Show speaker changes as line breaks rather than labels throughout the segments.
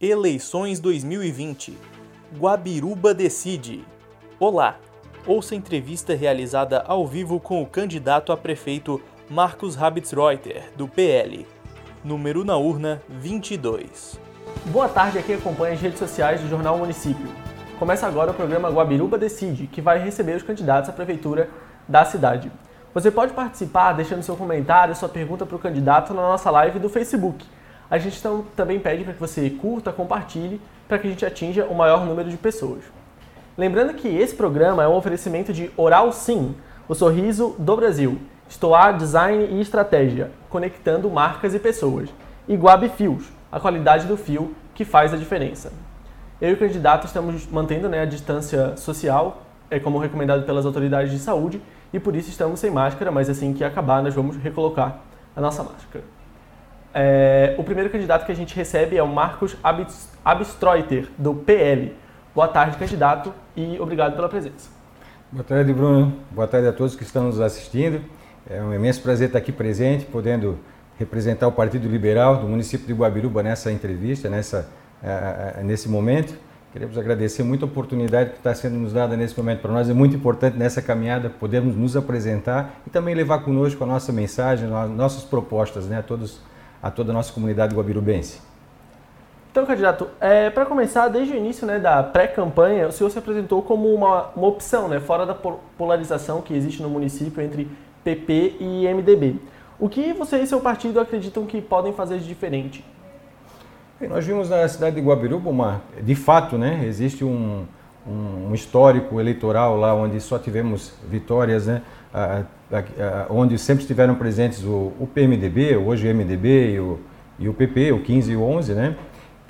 Eleições 2020. Guabiruba decide. Olá. Ouça a entrevista realizada ao vivo com o candidato a prefeito Marcos Rabitzreuter, do PL. Número na urna 22.
Boa tarde, aqui acompanha as redes sociais do Jornal Município. Começa agora o programa Guabiruba Decide, que vai receber os candidatos à prefeitura da cidade. Você pode participar deixando seu comentário, sua pergunta para o candidato na nossa live do Facebook a gente então, também pede para que você curta, compartilhe, para que a gente atinja o maior número de pessoas. Lembrando que esse programa é um oferecimento de Oral Sim, o sorriso do Brasil, Estoar Design e Estratégia, conectando marcas e pessoas, e Guab Fios, a qualidade do fio que faz a diferença. Eu e o candidato estamos mantendo né, a distância social, é como recomendado pelas autoridades de saúde, e por isso estamos sem máscara, mas assim que acabar nós vamos recolocar a nossa máscara. É, o primeiro candidato que a gente recebe é o Marcos Abstreuter, do PL. Boa tarde, candidato, e obrigado pela presença.
Boa tarde, Bruno. Boa tarde a todos que estão nos assistindo. É um imenso prazer estar aqui presente, podendo representar o Partido Liberal do município de Guabiruba nessa entrevista, nessa, nesse momento. Queremos agradecer muito a oportunidade que está sendo nos dada nesse momento para nós. É muito importante nessa caminhada podermos nos apresentar e também levar conosco a nossa mensagem, nossas propostas né, a todos a toda a nossa comunidade guabirubense.
Então, candidato, é, para começar, desde o início né, da pré-campanha, o senhor se apresentou como uma, uma opção, né, fora da polarização que existe no município entre PP e MDB. O que você e seu partido acreditam que podem fazer de diferente?
Nós vimos na cidade de Guabiruba, uma, de fato, né, existe um, um, histórico eleitoral lá onde só tivemos vitórias, né, a, a, a, onde sempre estiveram presentes o, o PMDB, hoje o MDB e o, e o PP, o 15 e o 11, né?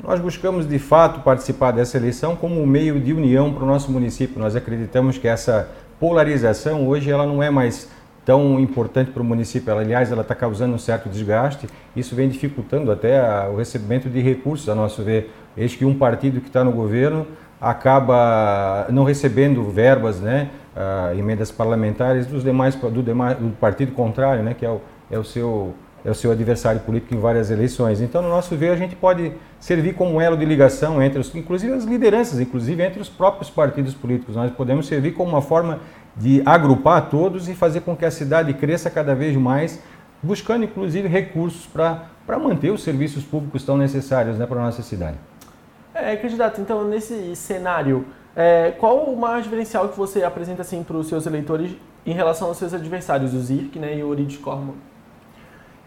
Nós buscamos de fato participar dessa eleição como um meio de união para o nosso município. Nós acreditamos que essa polarização hoje ela não é mais tão importante para o município. Ela, aliás, ela está causando um certo desgaste. Isso vem dificultando até o recebimento de recursos, a nosso ver. Eis que um partido que está no governo acaba não recebendo verbas, né, uh, emendas parlamentares dos demais do, demais, do partido contrário, né, que é o, é o seu é o seu adversário político em várias eleições. Então, no nosso ver, a gente pode servir como elo de ligação entre os, inclusive as lideranças, inclusive entre os próprios partidos políticos. Nós podemos servir como uma forma de agrupar todos e fazer com que a cidade cresça cada vez mais, buscando inclusive recursos para manter os serviços públicos tão necessários né, para a nossa cidade.
É, candidato, então nesse cenário, é, qual o maior diferencial que você apresenta assim, para os seus eleitores em relação aos seus adversários, o Zirk né, e o Orides Corman?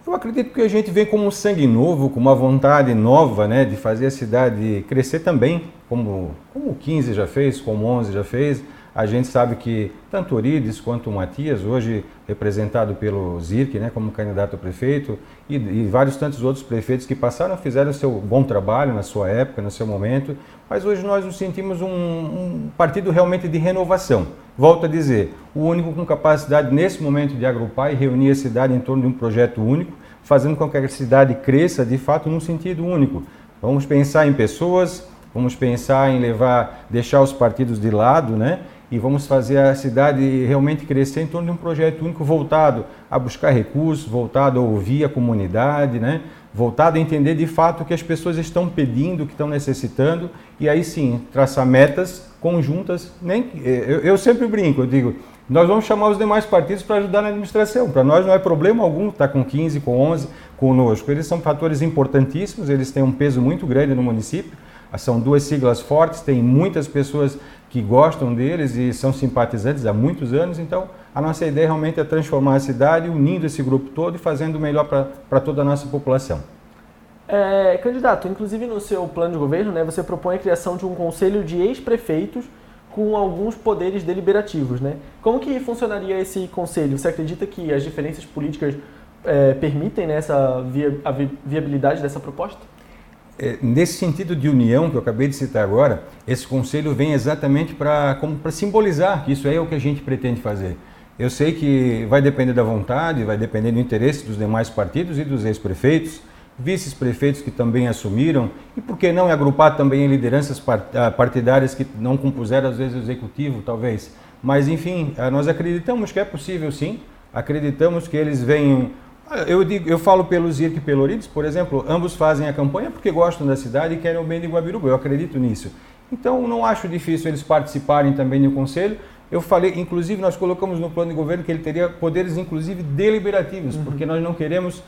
Eu acredito que a gente vem com um sangue novo, com uma vontade nova né, de fazer a cidade crescer também, como, como o 15 já fez, como o 11 já fez. A gente sabe que tanto Orides quanto o Matias, hoje representado pelo Zirk, né, como candidato a prefeito, e, e, vários tantos outros prefeitos que passaram, fizeram seu bom trabalho na sua época, no seu momento, mas hoje nós nos sentimos um, um partido realmente de renovação. Volto a dizer, o único com capacidade nesse momento de agrupar e reunir a cidade em torno de um projeto único, fazendo com que a cidade cresça de fato num sentido único. Vamos pensar em pessoas, vamos pensar em levar, deixar os partidos de lado, né? E vamos fazer a cidade realmente crescer em torno de um projeto único voltado a buscar recursos, voltado a ouvir a comunidade, né? voltado a entender de fato o que as pessoas estão pedindo, o que estão necessitando, e aí sim traçar metas conjuntas. Nem, eu, eu sempre brinco, eu digo, nós vamos chamar os demais partidos para ajudar na administração. Para nós não é problema algum estar com 15, com 11 conosco. Eles são fatores importantíssimos, eles têm um peso muito grande no município. São duas siglas fortes, tem muitas pessoas que gostam deles e são simpatizantes há muitos anos. Então, a nossa ideia realmente é transformar a cidade, unindo esse grupo todo e fazendo o melhor para toda a nossa população.
É, candidato, inclusive no seu plano de governo, né, você propõe a criação de um conselho de ex-prefeitos com alguns poderes deliberativos. Né? Como que funcionaria esse conselho? Você acredita que as diferenças políticas é, permitem né, essa via, a viabilidade dessa proposta?
É, nesse sentido de união que eu acabei de citar agora, esse conselho vem exatamente para simbolizar que isso é o que a gente pretende fazer. Eu sei que vai depender da vontade, vai depender do interesse dos demais partidos e dos ex-prefeitos, vices-prefeitos que também assumiram, e por que não agrupar também lideranças ah, partidárias que não compuseram, às vezes, o executivo, talvez. Mas, enfim, ah, nós acreditamos que é possível sim, acreditamos que eles venham Eu, digo, eu falo pelo Zirk e pelo Orides, por exemplo, ambos fazem a campanha porque gostam da cidade e querem o bem de Guabiruba, eu acredito nisso. Então não acho difícil eles participarem também do conselho. Eu falei, inclusive nós colocamos no plano de governo que ele teria poderes inclusive deliberativos, uhum. porque nós não queremos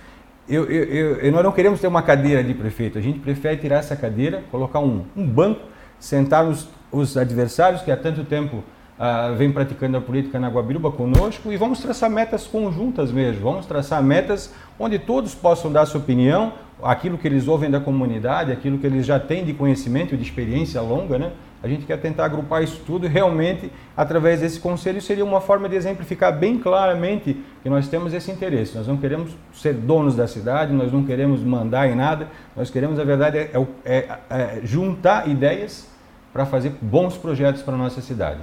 eu, eu, eu, nós não queremos ter uma cadeira de prefeito, a gente prefere tirar essa cadeira, colocar um, um banco, sentar os, os adversários que há tanto tempo uh, vem praticando a política na Guabiruba conosco e vamos traçar metas conjuntas mesmo. Vamos traçar metas onde todos possam dar sua opinião, aquilo que eles ouvem da comunidade, aquilo que eles já têm de conhecimento de experiência longa, né? A gente quer tentar agrupar isso tudo e realmente, através desse conselho, seria uma forma de exemplificar bem claramente que nós temos esse interesse. Nós não queremos ser donos da cidade, nós não queremos mandar em nada, nós queremos, na verdade, é, é, é, é juntar ideias para fazer bons projetos para a nossa cidade.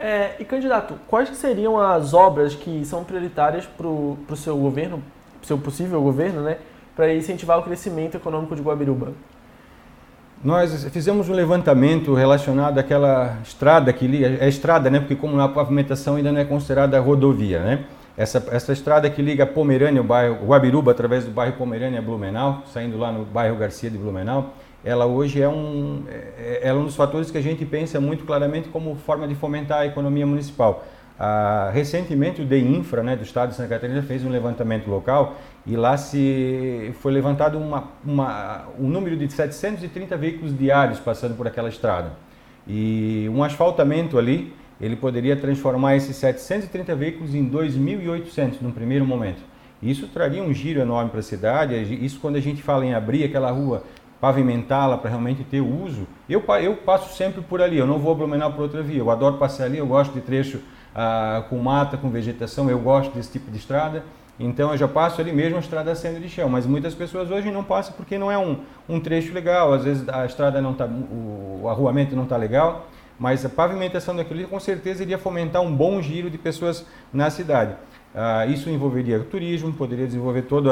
É, e candidato, quais seriam as obras que são prioritárias para o seu governo, seu possível governo, né, para incentivar o crescimento econômico de Guabiruba?
Nós fizemos um levantamento relacionado àquela estrada que liga, é estrada, né, porque como a pavimentação ainda não é considerada rodovia, né? Essa, essa estrada que liga Pomerânia, o bairro Guabiruba, através do bairro Pomerânia a Blumenau, saindo lá no bairro Garcia de Blumenau, ela hoje é um, é, é um dos fatores que a gente pensa muito claramente como forma de fomentar a economia municipal. Ah, recentemente o DEINFRA, né, do Estado de Santa Catarina, fez um levantamento local e lá se foi levantado uma, uma, um número de 730 veículos diários passando por aquela estrada. E um asfaltamento ali, ele poderia transformar esses 730 veículos em 2.800 no primeiro momento. Isso traria um giro enorme para a cidade. Isso quando a gente fala em abrir aquela rua pavimentá-la para realmente ter uso. Eu, eu passo sempre por ali, eu não vou Blumenau por outra via. Eu adoro passear ali, eu gosto de trecho ah, com mata, com vegetação, eu gosto desse tipo de estrada. Então eu já passo ali mesmo a estrada sendo de chão, mas muitas pessoas hoje não passam porque não é um, um trecho legal, às vezes a estrada não está, o, o arruamento não está legal, mas a pavimentação daquilo com certeza iria fomentar um bom giro de pessoas na cidade. Ah, isso envolveria turismo, poderia desenvolver todo,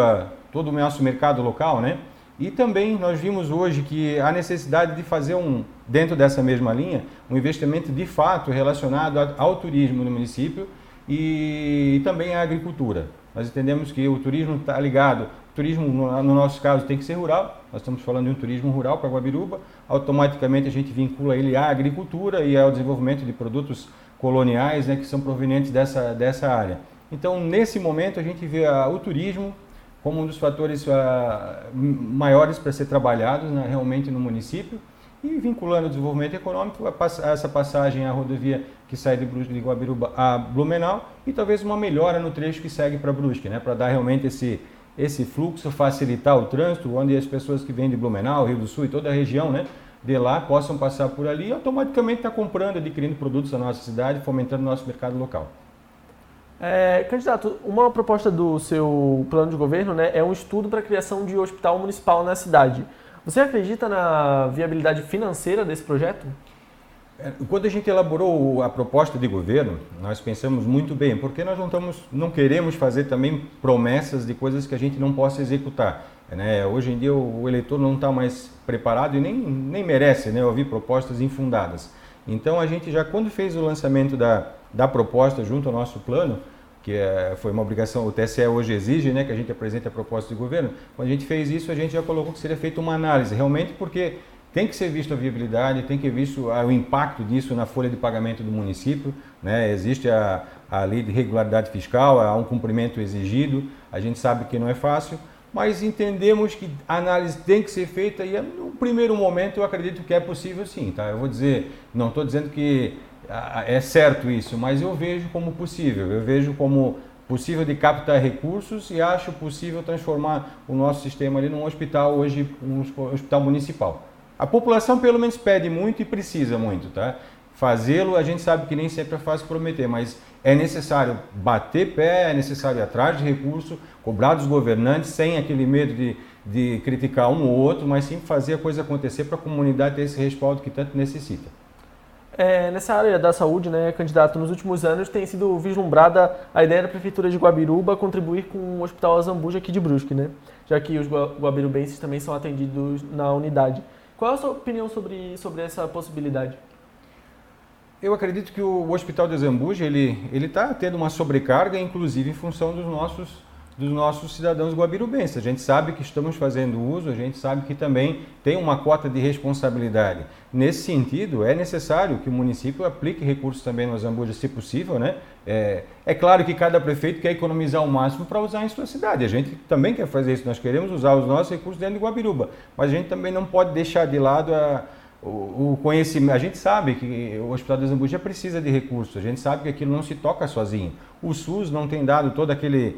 todo o nosso mercado local, né? E também nós vimos hoje que há necessidade de fazer um, dentro dessa mesma linha, um investimento de fato relacionado ao turismo no município e, também à agricultura. Nós entendemos que o turismo está ligado, o turismo no, nosso caso tem que ser rural, nós estamos falando de um turismo rural para Guabiruba, automaticamente a gente vincula ele à agricultura e ao desenvolvimento de produtos coloniais né, que são provenientes dessa, dessa área. Então, nesse momento, a gente vê o turismo como um dos fatores uh, maiores para ser trabalhados né, realmente no município e vinculando o desenvolvimento econômico a essa passagem à rodovia que sai de Brusque de Guabiruba a Blumenau e talvez uma melhora no trecho que segue para Brusque, né, para dar realmente esse esse fluxo, facilitar o trânsito, onde as pessoas que vêm de Blumenau, Rio do Sul e toda a região, né, de lá possam passar por ali e automaticamente estar tá comprando, adquirindo produtos da nossa cidade, fomentando o nosso mercado local.
É, candidato, uma proposta do seu plano de governo né, é um estudo para a criação de hospital municipal na cidade. Você acredita na viabilidade financeira desse projeto?
É, quando a gente elaborou a proposta de governo, nós pensamos muito bem, porque nós não, estamos, não queremos fazer também promessas de coisas que a gente não possa executar. Né? Hoje em dia o eleitor não está mais preparado e nem, nem merece né, ouvir propostas infundadas. Então a gente já quando fez o lançamento da, da proposta junto ao nosso plano, que é, foi uma obrigação, o TSE hoje exige né, que a gente apresente a proposta de governo, quando a gente fez isso, a gente já colocou que seria feita uma análise, realmente porque tem que ser visto a viabilidade, tem que ser visto o impacto disso na folha de pagamento do município, né? existe a, a lei de regularidade fiscal, há um cumprimento exigido, a gente sabe que não é fácil, mas entendemos que a análise tem que ser feita e no primeiro momento eu acredito que é possível sim, tá? Eu vou dizer, não estou dizendo que é certo isso, mas eu vejo como possível, eu vejo como possível de captar recursos e acho possível transformar o nosso sistema ali num hospital hoje, um hospital municipal. A população pelo menos pede muito e precisa muito, tá? Fazê-lo a gente sabe que nem sempre é fácil prometer, mas é necessário bater pé, é necessário ir atrás de recurso, cobrar dos governantes sem aquele medo de, de criticar um ou outro, mas sim fazer a coisa acontecer para a comunidade ter esse respaldo que tanto necessita.
É, nessa área da saúde, né, candidato, nos últimos anos tem sido vislumbrada a ideia da Prefeitura de Guabiruba contribuir com o Hospital Azambuja aqui de Brusque, né, já que os guabirubenses também são atendidos na unidade. Qual é a sua opinião sobre, sobre essa possibilidade?
Eu acredito que o Hospital de Azambuja ele ele está tendo uma sobrecarga, inclusive em função dos nossos dos nossos cidadãos guabirubenses. A gente sabe que estamos fazendo uso, a gente sabe que também tem uma cota de responsabilidade. Nesse sentido, é necessário que o município aplique recursos também no Zambuja, se possível. Né? É, é claro que cada prefeito quer economizar o máximo para usar em sua cidade. A gente também quer fazer isso, nós queremos usar os nossos recursos dentro de Guabiruba, mas a gente também não pode deixar de lado a o, conhecimento, a gente sabe que o Hospital de Zambuja precisa de recursos, a gente sabe que aquilo não se toca sozinho. O SUS não tem dado todo aquele,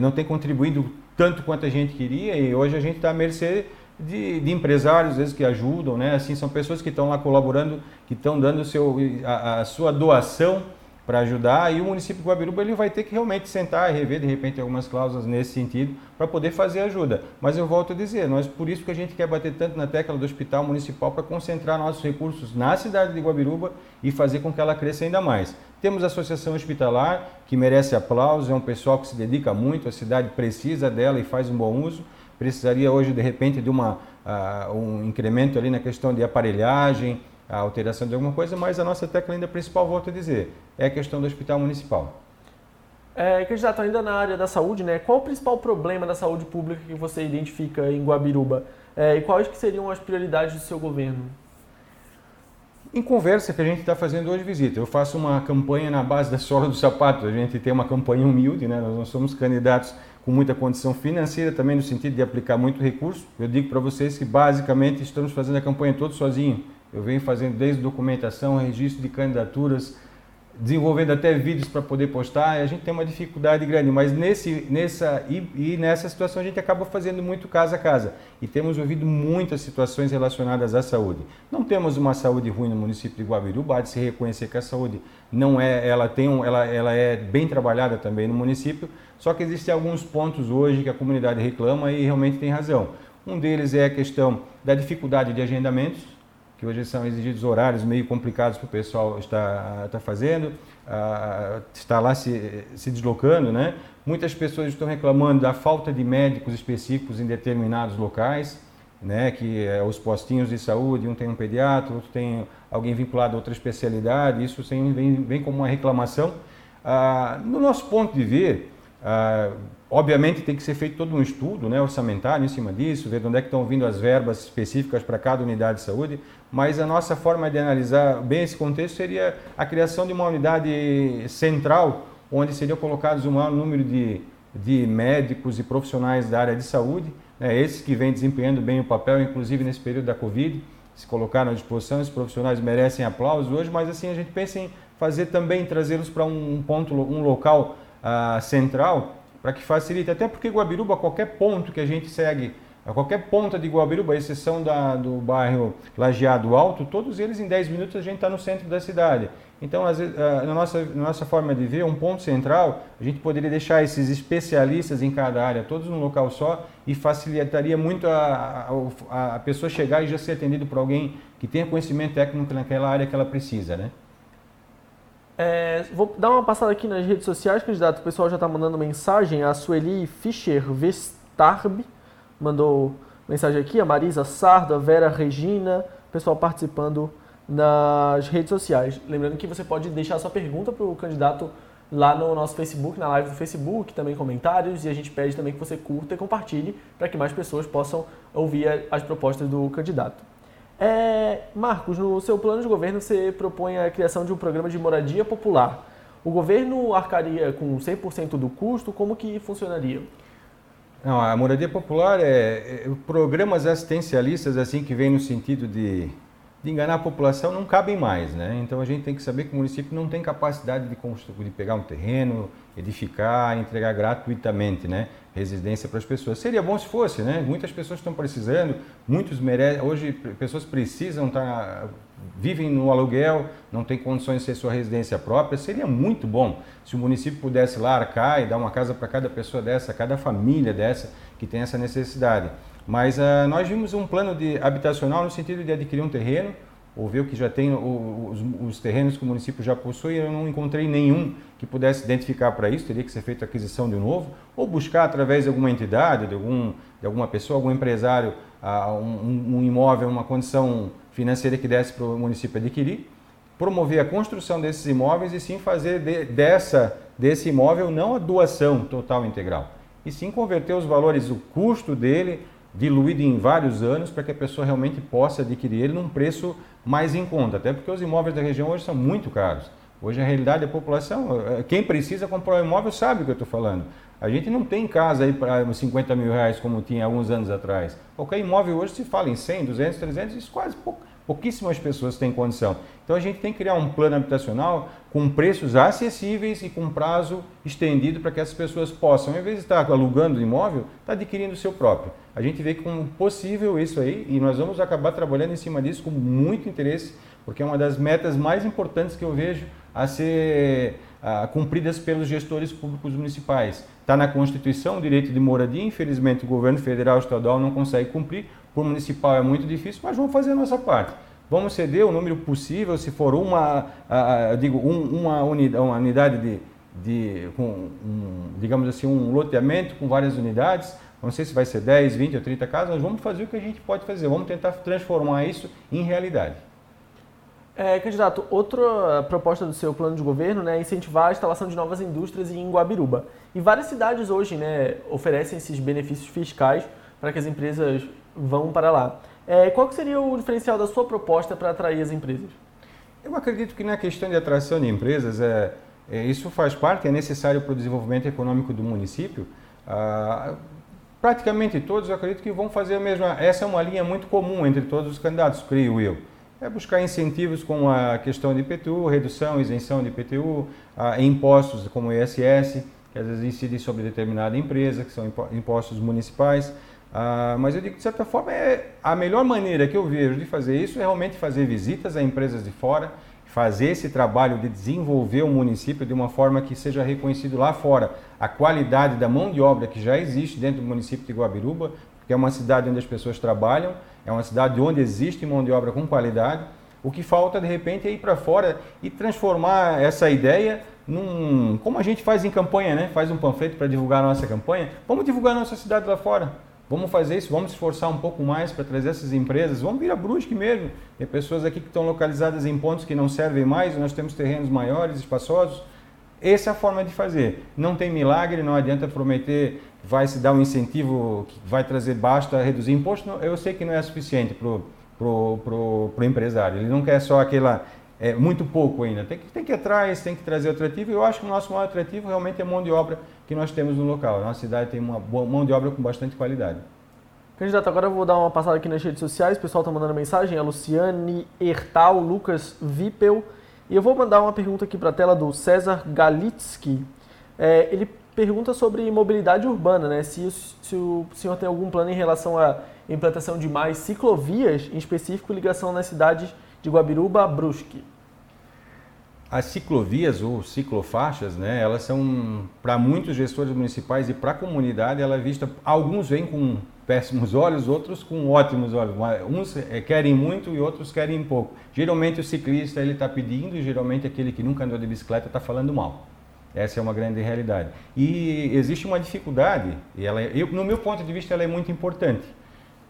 não tem contribuído tanto quanto a gente queria e hoje a gente está à mercê de, de, empresários, às vezes, que ajudam, né? Assim, são pessoas que estão lá colaborando, que estão dando seu, a, a sua doação para ajudar e o município de Guabiruba ele vai ter que realmente sentar e rever de repente algumas cláusulas nesse sentido para poder fazer ajuda. Mas eu volto a dizer, nós por isso que a gente quer bater tanto na tecla do hospital municipal para concentrar nossos recursos na cidade de Guabiruba e fazer com que ela cresça ainda mais. Temos a Associação Hospitalar, que merece aplausos, é um pessoal que se dedica muito, a cidade precisa dela e faz um bom uso. Precisaria hoje, de repente, de uma, uh, um incremento ali na questão de aparelhagem, a alteração de alguma coisa, mas a nossa tecla ainda principal, volto a dizer, é a questão do hospital municipal.
É, candidato, ainda na área da saúde, né, qual o principal problema da saúde pública que você identifica em Guabiruba? É, e quais que seriam as prioridades do seu governo?
Em conversa que a gente está fazendo hoje visita, eu faço uma campanha na base da sola do sapato. A gente tem uma campanha humilde, né? nós não somos candidatos com muita condição financeira, também no sentido de aplicar muito recurso. Eu digo para vocês que basicamente estamos fazendo a campanha todos sozinhos. Eu venho fazendo desde documentação, registro de candidaturas, desenvolvendo até vídeos para poder postar, e a gente tem uma dificuldade grande, mas nesse, nessa, e, e, nessa situação a gente acaba fazendo muito casa a casa. E temos ouvido muitas situações relacionadas à saúde. Não temos uma saúde ruim no município de Guabiruba, há de se reconhecer que a saúde não é, ela, tem um, ela, ela é bem trabalhada também no município, só que existem alguns pontos hoje que a comunidade reclama e realmente tem razão. Um deles é a questão da dificuldade de agendamentos, que hoje são exigidos horários meio complicados para o pessoal estar, estar fazendo, uh, está lá se, se deslocando, né? Muitas pessoas estão reclamando da falta de médicos específicos em determinados locais, né? Que é os postinhos de saúde, um tem um pediatra, outro tem alguém vinculado a outra especialidade, isso vem, vem como uma reclamação. Uh, no nosso ponto de ver, uh, Obviamente tem que ser feito todo um estudo né, orçamentário em cima disso, ver de onde é que estão vindo as verbas específicas para cada unidade de saúde, mas a nossa forma de analisar bem esse contexto seria a criação de uma unidade central, onde seriam colocados um maior número de, de médicos e profissionais da área de saúde, né, esses que vêm desempenhando bem o papel, inclusive nesse período da Covid, se colocaram à disposição, esses profissionais merecem aplausos hoje, mas assim a gente pensa em fazer também, trazê-los para um ponto, um local uh, central, para que facilite, até porque Guabiruba, qualquer ponto que a gente segue, a qualquer ponta de Guabiruba, exceção da, do bairro Lajeado Alto, todos eles em 10 minutos a gente está no centro da cidade. Então, na, nossa, na nossa forma de ver, um ponto central, a gente poderia deixar esses especialistas em cada área, todos num local só, e facilitaria muito a, a, a pessoa chegar e já ser atendido por alguém que tenha conhecimento técnico naquela área que ela precisa, né?
É, vou dar uma passada aqui nas redes sociais, candidato. O pessoal já está mandando mensagem. A Sueli Fischer Vestarb mandou mensagem aqui. A Marisa Sardo, a Vera Regina, pessoal participando nas redes sociais. Lembrando que você pode deixar sua pergunta para o candidato lá no nosso Facebook, na live do Facebook, também comentários, e a gente pede também que você curta e compartilhe para que mais pessoas possam ouvir as propostas do candidato. É, Marcos, no seu plano de governo você propõe a criação de um programa de moradia popular. O governo arcaria com 100% do custo? Como que funcionaria?
Não, a moradia popular é, é, programas assistencialistas assim que vem no sentido de, de enganar a população não cabem mais, né? Então a gente tem que saber que o município não tem capacidade de, de pegar um terreno, edificar, entregar gratuitamente, né? residência para as pessoas. Seria bom se fosse, né? Muitas pessoas estão precisando, muitos merecem. Hoje, pessoas precisam estar. Tá, vivem no aluguel, não tem condições de ser sua residência própria. Seria muito bom se o município pudesse lá arcar e dar uma casa para cada pessoa dessa, cada família dessa que tem essa necessidade. Mas uh, nós vimos um plano de habitacional no sentido de adquirir um terreno ou ver o que já tem os, os, terrenos que o município já possui, eu não encontrei nenhum que pudesse identificar para isso, teria que ser feita aquisição de novo, ou buscar através de alguma entidade, de, algum, de alguma pessoa, algum empresário, uh, um, um, imóvel, uma condição financeira que desse para o município adquirir, promover a construção desses imóveis e sim fazer de, dessa, desse imóvel não a doação total integral, e sim converter os valores, o custo dele, diluído em vários anos, para que a pessoa realmente possa adquirir ele num preço mais em conta. Até porque os imóveis da região hoje são muito caros. Hoje a realidade da população, eh, quem precisa comprar um imóvel sabe o que eu estou falando. A gente não tem casa aí para 50 mil reais como tinha alguns anos atrás. Qualquer imóvel hoje se fala em 100, 200, 300, isso quase pouco, pouquíssimas pessoas têm condição. Então a gente tem que criar um plano habitacional com preços acessíveis e com prazo estendido para que as pessoas possam, em vez de estar alugando o imóvel, estar tá adquirindo o seu próprio. A gente vê como possível isso aí e nós vamos acabar trabalhando em cima disso com muito interesse, porque é uma das metas mais importantes que eu vejo a ser a, cumpridas pelos gestores públicos municipais. Está na Constituição o direito de moradia, infelizmente o governo federal e estadual não consegue cumprir, por municipal é muito difícil, mas vamos fazer a nossa parte. Vamos ceder o número possível, se for uma, digo, um, uma, unidade, uma unidade de, de com, um, digamos assim, um loteamento com várias unidades, não sei se vai ser 10, 20 ou 30 casas, mas vamos fazer o que a gente pode fazer, vamos tentar transformar isso em realidade.
É, candidato, outra proposta do seu plano de governo né, é incentivar a instalação de novas indústrias em Guabiruba. E várias cidades hoje né, oferecem esses benefícios fiscais para que as empresas vão para lá. É, qual que seria o diferencial da sua proposta para atrair as empresas?
Eu acredito que na questão de atração de empresas, é, é isso faz parte, é necessário para o desenvolvimento econômico do município. Ah, praticamente todos, eu acredito que vão fazer a mesma. Essa é uma linha muito comum entre todos os candidatos, creio eu é buscar incentivos como a questão de IPTU, redução, isenção de IPTU, a impostos como o ISS, que às vezes incidem sobre determinada empresa, que são impostos municipais. Ah, mas eu digo, de certa forma, é a melhor maneira que eu vejo de fazer isso é realmente fazer visitas a empresas de fora, fazer esse trabalho de desenvolver o município de uma forma que seja reconhecido lá fora a qualidade da mão de obra que já existe dentro do município de Guabiruba, porque é uma cidade onde as pessoas trabalham, é uma cidade onde existe mão de obra com qualidade. O que falta, de repente, é ir para fora e transformar essa ideia num. Como a gente faz em campanha, né? Faz um panfleto para divulgar a nossa campanha. Vamos divulgar a nossa cidade lá fora. Vamos fazer isso, vamos esforçar um pouco mais para trazer essas empresas. Vamos vir a Brusque mesmo. Tem pessoas aqui que estão localizadas em pontos que não servem mais, nós temos terrenos maiores, espaçosos. Essa é a forma de fazer. Não tem milagre, não adianta prometer vai se dar um incentivo que vai trazer basta reduzir imposto. Eu sei que não é suficiente para o pro, pro, pro empresário. Ele não quer só aquela é, muito pouco ainda. Tem que, tem que ir atrás, tem que trazer atrativo. Eu acho que o nosso maior atrativo realmente é a mão de obra que nós temos no local. A nossa cidade tem uma boa mão de obra com bastante qualidade.
Candidato, agora eu vou dar uma passada aqui nas redes sociais. O pessoal está mandando mensagem. A Luciane Hertal, Lucas Vipel. E eu vou mandar uma pergunta aqui para a tela do César Galitsky. É, ele pergunta sobre mobilidade urbana, né? Se, se, o senhor tem algum plano em relação à implantação de mais ciclovias, em específico ligação nas cidades de Guabiruba a Brusque.
As ciclovias ou ciclofaixas, né, elas são, para muitos gestores municipais e para a comunidade, ela é vista, alguns vêm com péssimos olhos, outros com ótimos olhos. Uns eh, querem muito e outros querem pouco. Geralmente o ciclista ele está pedindo e geralmente aquele que nunca andou de bicicleta está falando mal. Essa é uma grande realidade. E existe uma dificuldade, e ela, é, eu, no meu ponto de vista, ela é muito importante.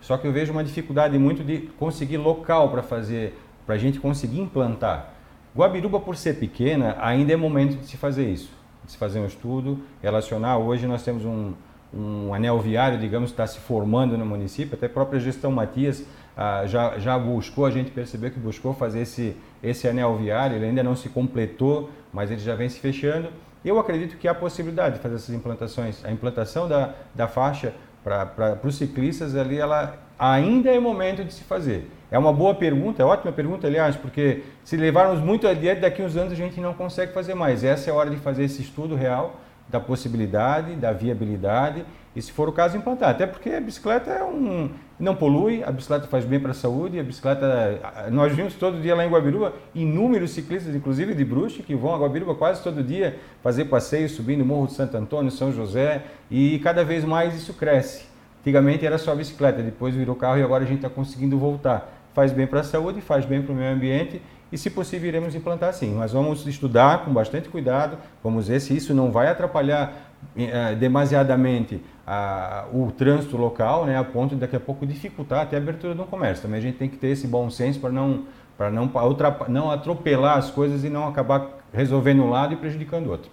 Só que eu vejo uma dificuldade muito de conseguir local para fazer, para a gente conseguir implantar. Guabiruba, por ser pequena, ainda é momento de se fazer isso, de se fazer um estudo, relacionar. Hoje nós temos um, um anel viário, digamos, que está se formando no município, até a própria gestão Matias ah, já, já buscou, a gente percebeu que buscou fazer esse, esse anel viário, ele ainda não se completou, mas ele já vem se fechando. Eu acredito que há possibilidade de fazer essas implantações. A implantação da, da faixa para os ciclistas ali, ela ainda é momento de se fazer. É uma boa pergunta, é ótima pergunta, aliás, porque se levarmos muito adiante, daqui uns anos a gente não consegue fazer mais. Essa é a hora de fazer esse estudo real da possibilidade, da viabilidade e, se for o caso, implantar. Até porque a bicicleta é um, não polui, a bicicleta faz bem para a saúde, a bicicleta... Nós vimos todo dia lá em Guabiruba inúmeros ciclistas, inclusive de bruxa, que vão a Guabiruba quase todo dia fazer passeios, subindo o Morro de Santo Antônio, São José, e cada vez mais isso cresce. Antigamente era só bicicleta, depois virou carro e agora a gente está conseguindo voltar. Faz bem para a saúde, faz bem para o meio ambiente e, se possível, iremos implantar sim. Mas vamos estudar com bastante cuidado, vamos ver se isso não vai atrapalhar eh, demasiadamente o trânsito local, né, a ponto de daqui a pouco dificultar até a abertura do comércio. Também a gente tem que ter esse bom senso para não, para não, não atropelar as coisas e não acabar resolvendo um lado e prejudicando o outro.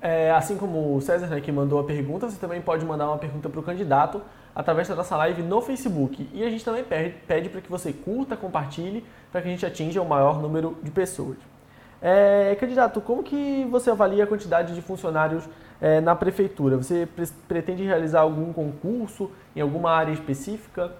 É, assim como o César, né, que mandou a pergunta, você também pode mandar uma pergunta para o candidato através da nossa live no Facebook. E a gente também pede, para que você curta, compartilhe, para que a gente atinja o maior número de pessoas. É, candidato, como que você avalia a quantidade de funcionários é, na prefeitura? Você pre pretende realizar algum concurso em alguma área específica?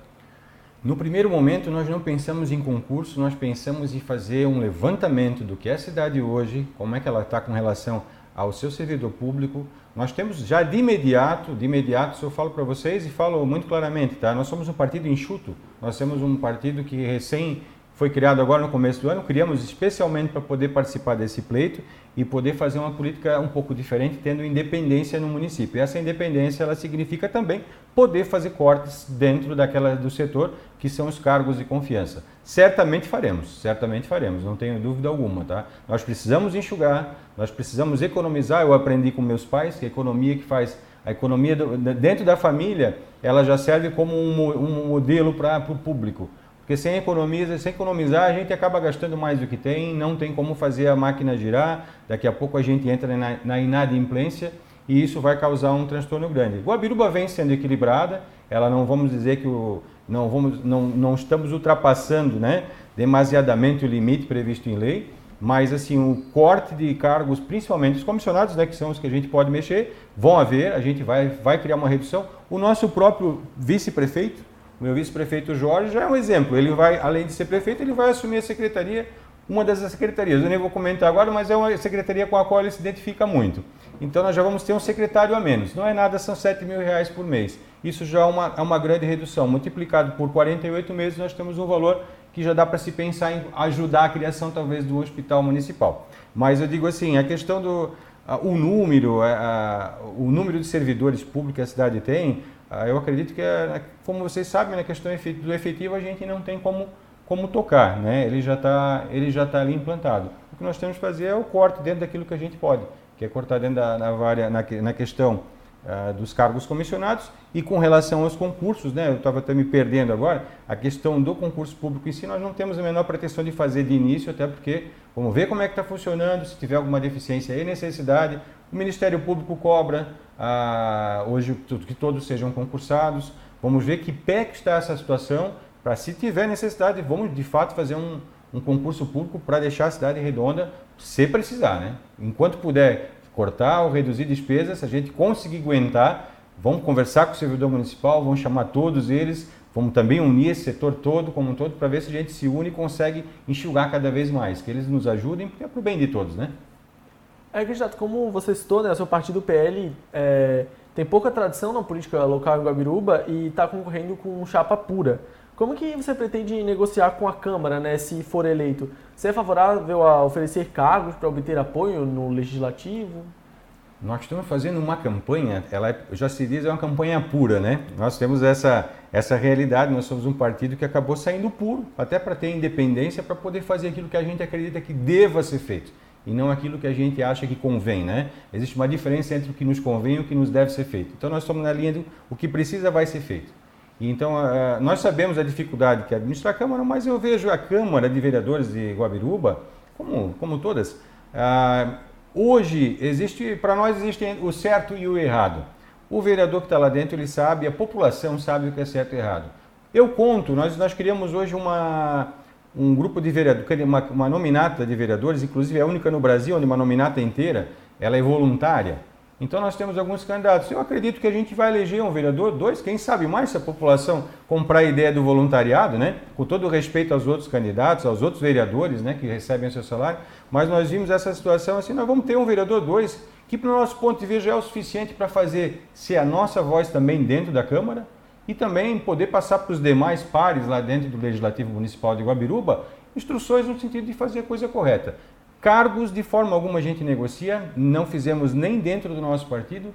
No primeiro momento, nós não pensamos em concurso, nós pensamos em fazer um levantamento do que é a cidade hoje, como é que ela está com relação ao seu servidor público. Nós temos já de imediato, de imediato, eu falo para vocês e falo muito claramente, tá? Nós somos um partido enxuto, nós temos um partido que recém foi criado agora no começo do ano, criamos especialmente para poder participar desse pleito e poder fazer uma política um pouco diferente, tendo independência no município. E essa independência ela significa também poder fazer cortes dentro daquela do setor que são os cargos de confiança. Certamente faremos, certamente faremos, não tenho dúvida alguma, tá? Nós precisamos enxugar, nós precisamos economizar. Eu aprendi com meus pais que a economia que faz a economia do, dentro da família, ela já serve como um, um modelo para o público. Porque sem economizar, sem economizar, a gente acaba gastando mais do que tem, não tem como fazer a máquina girar, daqui a pouco a gente entra na, na inadimplência e isso vai causar um transtorno grande. Guabiruba vem sendo equilibrada, ela não vamos dizer que o, não, vamos, não, não estamos ultrapassando né, demasiadamente o limite previsto em lei, mas assim o corte de cargos, principalmente os comissionados, né, que são os que a gente pode mexer, vão haver, a gente vai, vai criar uma redução. O nosso próprio vice-prefeito, meu vice-prefeito Jorge já é um exemplo. Ele vai, além de ser prefeito, ele vai assumir a secretaria, uma dessas secretarias. Eu nem vou comentar agora, mas é uma secretaria com a qual ele se identifica muito. Então nós já vamos ter um secretário a menos. Não é nada, são 7 mil reais por mês. Isso já é uma, é uma grande redução. Multiplicado por 48 meses, nós temos um valor que já dá para se pensar em ajudar a criação talvez do hospital municipal. Mas eu digo assim, a questão do o número, o número de servidores públicos que a cidade tem, eu acredito que, é, como vocês sabem, na questão do efetivo a gente não tem como, como tocar, né? ele já está tá ali implantado. O que nós temos que fazer é o corte dentro daquilo que a gente pode, que é cortar dentro da na, vária, na, na questão uh, dos cargos comissionados e com relação aos concursos, né? eu estava até me perdendo agora, a questão do concurso público em si, nós não temos a menor pretensão de fazer de início, até porque vamos ver como é que está funcionando, se tiver alguma deficiência e necessidade, o Ministério Público cobra, ah, hoje que todos sejam concursados. Vamos ver que pé que está essa situação, para se tiver necessidade, vamos de fato fazer um, um concurso público para deixar a cidade redonda, se precisar. Né? Enquanto puder cortar ou reduzir despesas, se a gente conseguir aguentar, vamos conversar com o servidor municipal, vamos chamar todos eles, vamos também unir esse setor todo como um todo para ver se a gente se une e consegue enxugar cada vez mais, que eles nos ajudem, porque é para o bem de todos, né?
É, candidato, como você citou, né, o seu partido PL é, tem pouca tradição na política local em Guabiruba e está concorrendo com chapa pura. Como que você pretende negociar com a Câmara, né, se for eleito? Você é favorável a oferecer cargos para obter apoio no Legislativo?
Nós estamos fazendo uma campanha, ela é, já se diz é uma campanha pura, né? Nós temos essa, essa realidade, nós somos um partido que acabou saindo puro, até para ter independência, para poder fazer aquilo que a gente acredita que deva ser feito e não aquilo que a gente acha que convém, né? Existe uma diferença entre o que nos convém e o que nos deve ser feito. Então nós estamos na linha do o que precisa vai ser feito. E então nós sabemos a dificuldade que é administrar a Câmara, mas eu vejo a Câmara de Vereadores de Guabiruba, como, como todas, uh, hoje existe, para nós existe o certo e o errado. O vereador que está lá dentro, ele sabe, a população sabe o que é certo e errado. Eu conto, nós, nós criamos hoje uma, um grupo de vereadores, uma, uma nominata de vereadores, inclusive é a única no Brasil onde uma nominata inteira ela é voluntária. Então nós temos alguns candidatos. Eu acredito que a gente vai eleger um vereador, dois, quem sabe mais se a população comprar a ideia do voluntariado, né? Com todo o respeito aos outros candidatos, aos outros vereadores, né, que recebem o seu salário. Mas nós vimos essa situação assim, nós vamos ter um vereador, dois, que para o nosso ponto de vista já é o suficiente para fazer ser a nossa voz também dentro da Câmara e também poder passar para os demais pares lá dentro do Legislativo Municipal de Guabiruba instruções no sentido de fazer a coisa correta. Cargos, de forma alguma, a gente negocia, não fizemos nem dentro do nosso partido.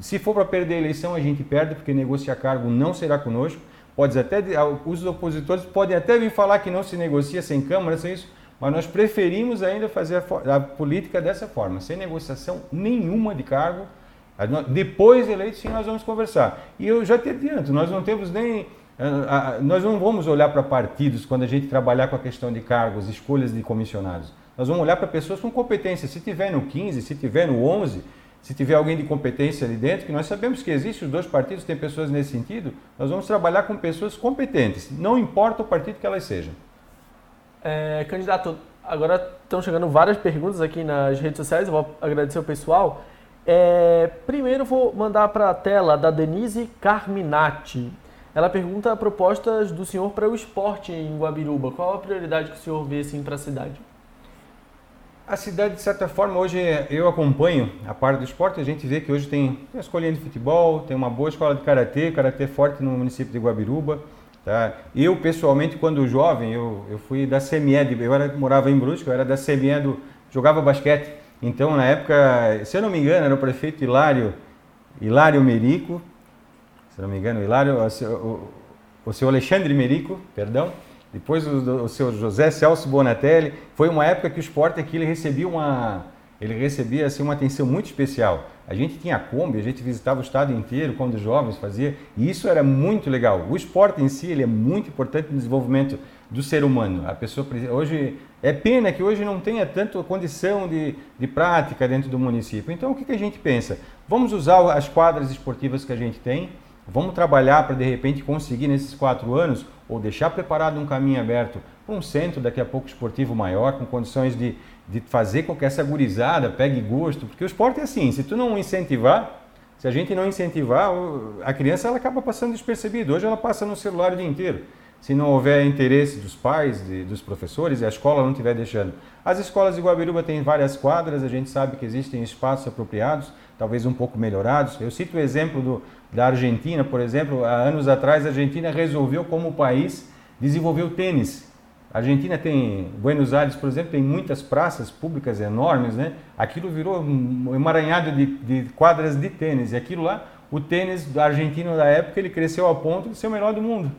Se for para perder a eleição, a gente perde, porque negociar cargo não será conosco. Pode até, os opositores podem até vir falar que não se negocia sem Câmara, sem isso, mas nós preferimos ainda fazer a, a política dessa forma, sem negociação nenhuma de cargo, depois de eleito, sim, nós vamos conversar. E eu já te adianto, nós não temos nem. Nós não vamos olhar para partidos quando a gente trabalhar com a questão de cargos, escolhas de comissionados. Nós vamos olhar para pessoas com competência. Se tiver no 15, se tiver no 11, se tiver alguém de competência ali dentro, que nós sabemos que existe, os dois partidos têm pessoas nesse sentido, nós vamos trabalhar com pessoas competentes, não importa o partido que elas sejam.
É, candidato, agora estão chegando várias perguntas aqui nas redes sociais, eu vou agradecer o pessoal. É, primeiro vou mandar para a tela da Denise Carminati. Ela pergunta propostas do senhor para o esporte em Guabiruba. Qual a prioridade que o senhor vê assim, para a cidade?
A cidade, de certa forma, hoje eu acompanho a parte do esporte. A gente vê que hoje tem, tem uma escolinha de futebol, tem uma boa escola de karatê, karatê forte no município de Guabiruba. Tá? Eu, pessoalmente, quando jovem, eu, eu fui da CME, eu era, morava em Brusque, eu era da CME, do, jogava basquete. Então, na época, se eu não me engano, era o prefeito Hilário, Hilário Merico, se não me engano, Hilário, o, o, o seu Alexandre Merico, perdão, depois o, o seu José Celso Bonatelli. Foi uma época que o esporte aqui ele recebia uma, ele recebia assim, uma atenção muito especial. A gente tinha Kombi, a gente visitava o estado inteiro quando jovens fazia, e isso era muito legal. O esporte em si ele é muito importante no desenvolvimento do ser humano. A pessoa hoje é pena que hoje não tenha tanto condição de, de prática dentro do município. Então o que, que a gente pensa? Vamos usar as quadras esportivas que a gente tem, vamos trabalhar para de repente conseguir nesses quatro anos ou deixar preparado um caminho aberto para um centro daqui a pouco esportivo maior, com condições de, de fazer com que essa gurizada pegue gosto, porque o esporte é assim, se tu não incentivar, se a gente não incentivar, a criança ela acaba passando despercebida. Hoje ela passa no celular o dia inteiro. Se não houver interesse dos pais, de, dos professores e a escola não estiver deixando. As escolas de Guabiruba têm várias quadras, a gente sabe que existem espaços apropriados, talvez um pouco melhorados. Eu cito o exemplo do, da Argentina, por exemplo, há anos atrás a Argentina resolveu como país desenvolver o tênis. A Argentina tem, Buenos Aires, por exemplo, tem muitas praças públicas enormes, né? Aquilo virou um emaranhado de, de quadras de tênis. E aquilo lá, o tênis argentino da época, ele cresceu ao ponto de ser o melhor do mundo.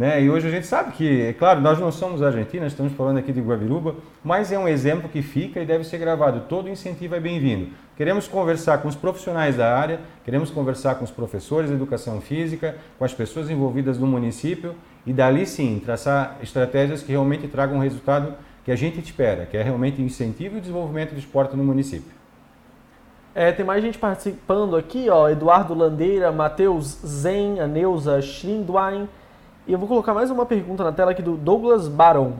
Né? E hoje a gente sabe que, é claro, nós não somos argentinos, estamos falando aqui de Guabiruba, mas é um exemplo que fica e deve ser gravado. Todo incentivo é bem-vindo. Queremos conversar com os profissionais da área, queremos conversar com os professores de educação física, com as pessoas envolvidas no município e dali sim traçar estratégias que realmente tragam o resultado que a gente espera, que é realmente incentivo e desenvolvimento do esporte no município.
É, tem mais gente participando aqui, ó, Eduardo Landeira, Matheus Zen, a Neuza Schlindwein, e eu vou colocar mais uma pergunta na tela aqui do Douglas Baron.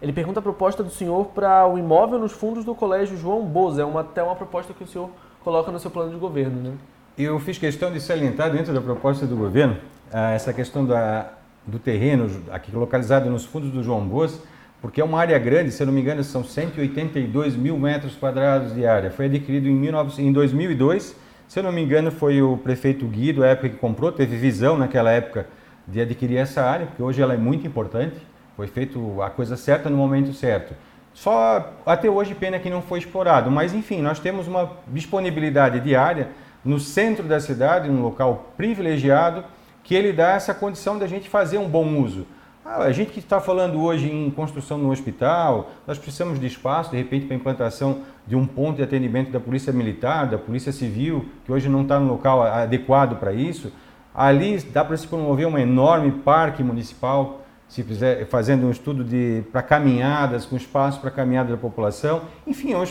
Ele pergunta a proposta do senhor para o imóvel nos fundos do Colégio João Boza. É uma, até uma proposta que o senhor coloca no seu plano de governo, né?
Eu fiz questão de salientar dentro da proposta do governo ah, essa questão da, do terreno aqui localizado nos fundos do João Boza, porque é uma área grande, se eu não me engano, são 182 mil metros quadrados de área. Foi adquirido em, 19, em 2002. Se eu não me engano, foi o prefeito Guido, a época que comprou, teve visão naquela época de adquirir essa área, porque hoje ela é muito importante, foi feito a coisa certa no momento certo. Só até hoje pena que não foi explorado, mas enfim, nós temos uma disponibilidade de área no centro da cidade, num local privilegiado, que ele dá essa condição da gente fazer um bom uso. Ah, a gente que está falando hoje em construção no hospital, nós precisamos de espaço, de repente, para implantação de um ponto de atendimento da Polícia Militar, da Polícia Civil, que hoje não está no local adequado para isso. Ali dá para se promover um enorme parque municipal, se fizer, fazendo um estudo para caminhadas, com espaço para caminhada da população. Enfim, eu,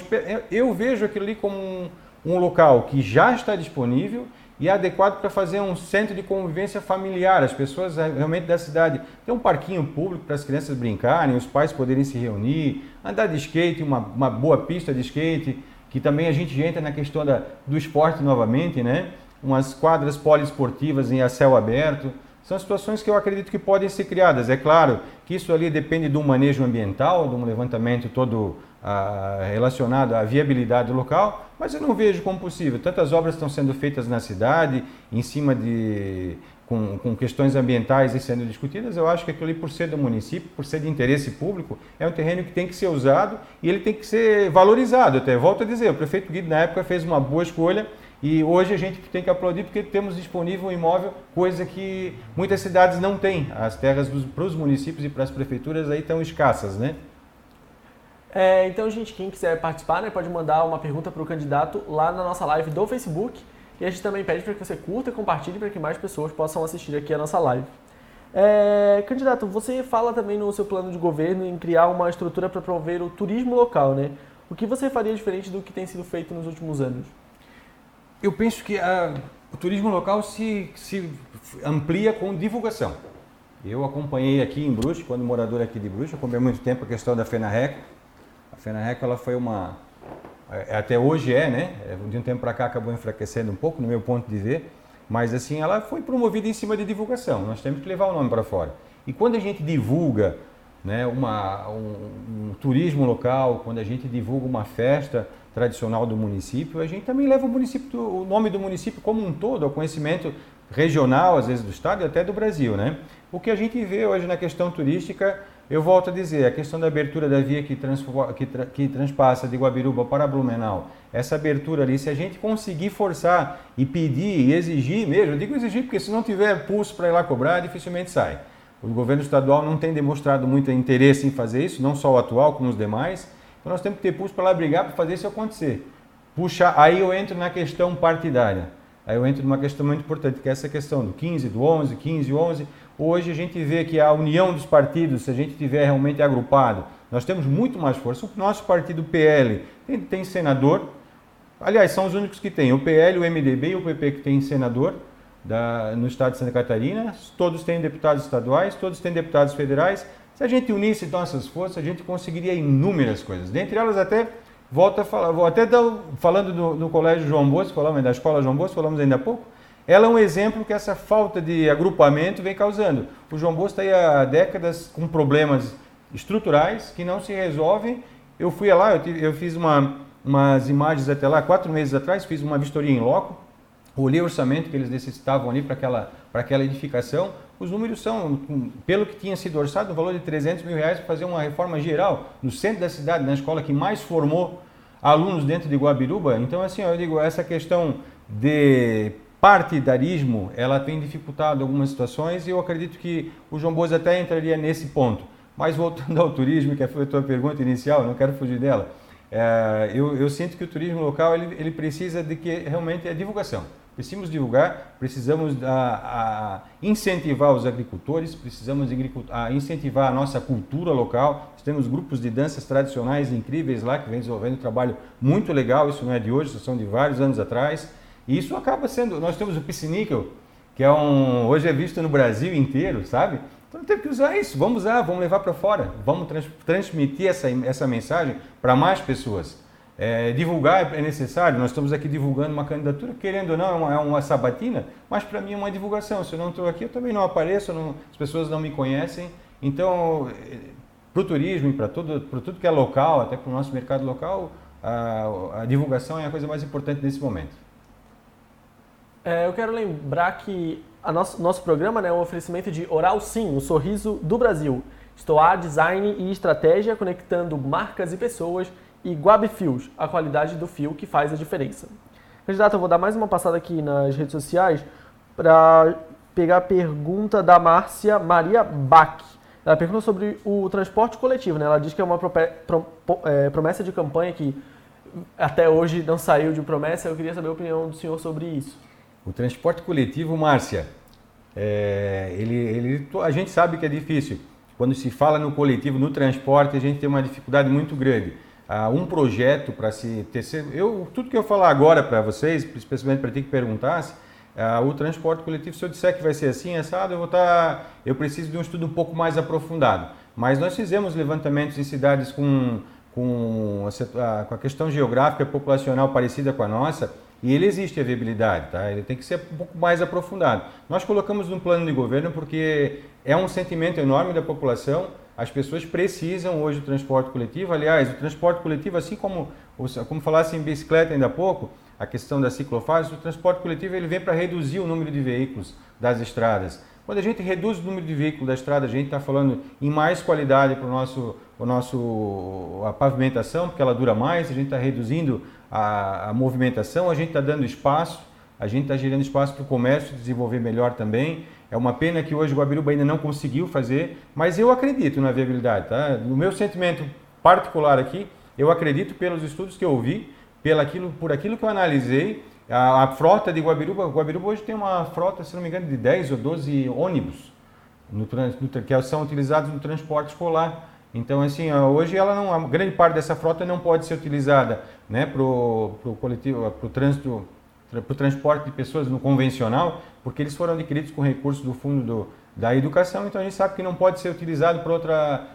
eu vejo aquilo ali como um, um local que já está disponível e é adequado para fazer um centro de convivência familiar. As pessoas realmente da cidade tem um parquinho público para as crianças brincarem, os pais poderem se reunir, andar de skate, uma, uma boa pista de skate, que também a gente entra na questão da, do esporte novamente, né? Umas quadras poliesportivas em céu aberto. São situações que eu acredito que podem ser criadas. É claro que isso ali depende de um manejo ambiental, de um levantamento todo ah, relacionado à viabilidade local, mas eu não vejo como possível. Tantas obras estão sendo feitas na cidade, em cima de. Com, com questões ambientais e sendo discutidas, eu acho que aquilo ali, por ser do município, por ser de interesse público, é um terreno que tem que ser usado e ele tem que ser valorizado. Até volto a dizer, o prefeito Guido, na época, fez uma boa escolha e hoje a gente tem que aplaudir porque temos disponível um imóvel, coisa que muitas cidades não têm. As terras para os municípios e para as prefeituras aí estão escassas, né?
É, então, gente, quem quiser participar, né, pode mandar uma pergunta para o candidato lá na nossa live do Facebook. E a gente também pede para que você curta e compartilhe para que mais pessoas possam assistir aqui a nossa live. É, candidato, você fala também no seu plano de governo em criar uma estrutura para promover o turismo local, né? O que você faria diferente do que tem sido feito nos últimos anos?
Eu penso que a, o turismo local se, se amplia com divulgação. Eu acompanhei aqui em Bruxa, quando morador aqui de Bruxa, acompanhei muito tempo a questão da FENARECO. A FENARECO ela foi uma, é, até hoje é, né? É, de um tempo para cá acabou enfraquecendo um pouco, no meu ponto de ver, mas assim, ela foi promovida em cima de divulgação. Nós temos que levar o nome para fora. E quando a gente divulga né, uma, um, um, turismo local, quando a gente divulga uma festa tradicional do município, a gente também leva o, município, o nome do município como um todo ao conhecimento regional, às vezes do estado e até do Brasil. Né? O que a gente vê hoje na questão turística, eu volto a dizer, a questão da abertura da via que, que, tra que transpassa de Guabiruba para Blumenau, essa abertura ali, se a gente conseguir forçar e pedir e exigir mesmo, eu digo exigir porque se não tiver pulso para ir lá cobrar, dificilmente sai. O governo estadual não tem demonstrado muito interesse em fazer isso, não só o atual, como os demais. Então nós temos que ter pulso para lá brigar para fazer isso acontecer. Puxa, aí eu entro na questão partidária. Aí eu entro numa questão muito importante, que é essa questão do 15, do 11, 15, 11. Hoje a gente vê que a união dos partidos, se a gente tiver realmente agrupado, nós temos muito mais força. O nosso partido PL tem, tem senador, aliás, são os únicos que têm, o PL, o MDB e o PP que tem senador da, no estado de Santa Catarina, todos têm deputados estaduais, todos têm deputados federais. Se a gente unisse nossas forças, a gente conseguiria inúmeras coisas. Dentre elas, até, volto a falar, vou até dar, falando do, do Colégio João Bosco, falamos da Escola João Bosco, falamos ainda há pouco, ela é um exemplo que essa falta de agrupamento vem causando. O João Bosco está aí há décadas com problemas estruturais que não se resolvem. Eu fui lá, eu, tive, eu fiz uma, umas imagens até lá, quatro meses atrás, fiz uma vistoria em loco, olhei o orçamento que eles necessitavam ali para aquela, aquela edificação, os números são, pelo que tinha sido orçado, um valor de 300 mil reais para fazer uma reforma geral no centro da cidade, na escola que mais formou alunos dentro de Guabiruba. Então, assim, eu digo, essa questão de partidarismo, ela tem dificultado algumas situações e eu acredito que o João Boas até entraria nesse ponto. Mas voltando ao turismo, que foi a tua pergunta inicial, não quero fugir dela, é, eu, eu, sinto que o turismo local ele, ele precisa de que realmente é divulgação. Precisamos divulgar, precisamos a, a incentivar os agricultores, precisamos a incentivar a nossa cultura local. Nós temos grupos de danças tradicionais incríveis lá que vem desenvolvendo um trabalho muito legal. Isso não é de hoje, isso são de vários anos atrás. E isso acaba sendo. Nós temos o pisciníquel, que é um hoje é visto no Brasil inteiro, sabe? Então temos que usar isso. Vamos usar, vamos levar para fora, vamos trans, transmitir essa essa mensagem para mais pessoas. É, divulgar é necessário, nós estamos aqui divulgando uma candidatura, querendo ou não, é uma, é uma sabatina, mas para mim é uma divulgação. Se eu não estou aqui, eu também não apareço, não, as pessoas não me conhecem. Então, para o turismo e para tudo, tudo que é local, até para o nosso mercado local, a, a, divulgação é a coisa mais importante nesse momento.
É, eu quero lembrar que a nosso, nosso programa né, é um oferecimento de Oral Sim, o sorriso do Brasil. Stoar Design e Estratégia conectando marcas e pessoas e Guab Fios, a qualidade do fio que faz a diferença. Candidato, eu vou dar mais uma passada aqui nas redes sociais para pegar a pergunta da Márcia Maria Bach. Ela perguntou sobre o transporte coletivo, né? Ela diz que é uma é, promessa de campanha que até hoje não saiu de promessa. Eu queria saber a opinião do senhor sobre isso.
O transporte coletivo, Márcia, é, ele, ele, a gente sabe que é difícil. Quando se fala no coletivo, no transporte, a gente tem uma dificuldade muito grande uh, um projeto para se tecer. Eu, tudo que eu falar agora para vocês, especialmente para ti que perguntasse, uh, o transporte coletivo, se eu disser que vai ser assim, assado, eu vou estar. Tá, eu preciso de um estudo um pouco mais aprofundado. Mas nós fizemos levantamentos em cidades com, com, a, com a questão geográfica populacional parecida com a nossa. E ele existe a viabilidade, tá? Ele tem que ser um pouco mais aprofundado. Nós colocamos no plano de governo porque é um sentimento enorme da população as pessoas precisam hoje do transporte coletivo. Aliás, o transporte coletivo, assim como, como falasse em bicicleta ainda há pouco, a questão da ciclofase, o transporte coletivo ele vem para reduzir o número de veículos das estradas. Quando a gente reduz o número de veículos da estrada, a gente está falando em mais qualidade para o nosso, o nosso a pavimentação, porque ela dura mais, a gente está reduzindo a, a movimentação, a gente está dando espaço, a gente está gerando espaço para o comércio desenvolver melhor também. É uma pena que hoje o Guabiruba ainda não conseguiu fazer, mas eu acredito na viabilidade. Tá? No meu sentimento particular aqui, eu acredito pelos estudos que eu ouvi, pelo aquilo, por aquilo que eu analisei, a, a frota de Guabiruba, Guabiruba hoje tem uma frota, se não me engano, de 10 ou 12 ônibus no, no, que são utilizados no transporte escolar. Então, assim, hoje ela não, a grande parte dessa frota não pode ser utilizada né, para o coletivo, para o trânsito para o transporte de pessoas no convencional, porque eles foram adquiridos com recursos do fundo do, da educação, então a gente sabe que não pode ser utilizado para outra,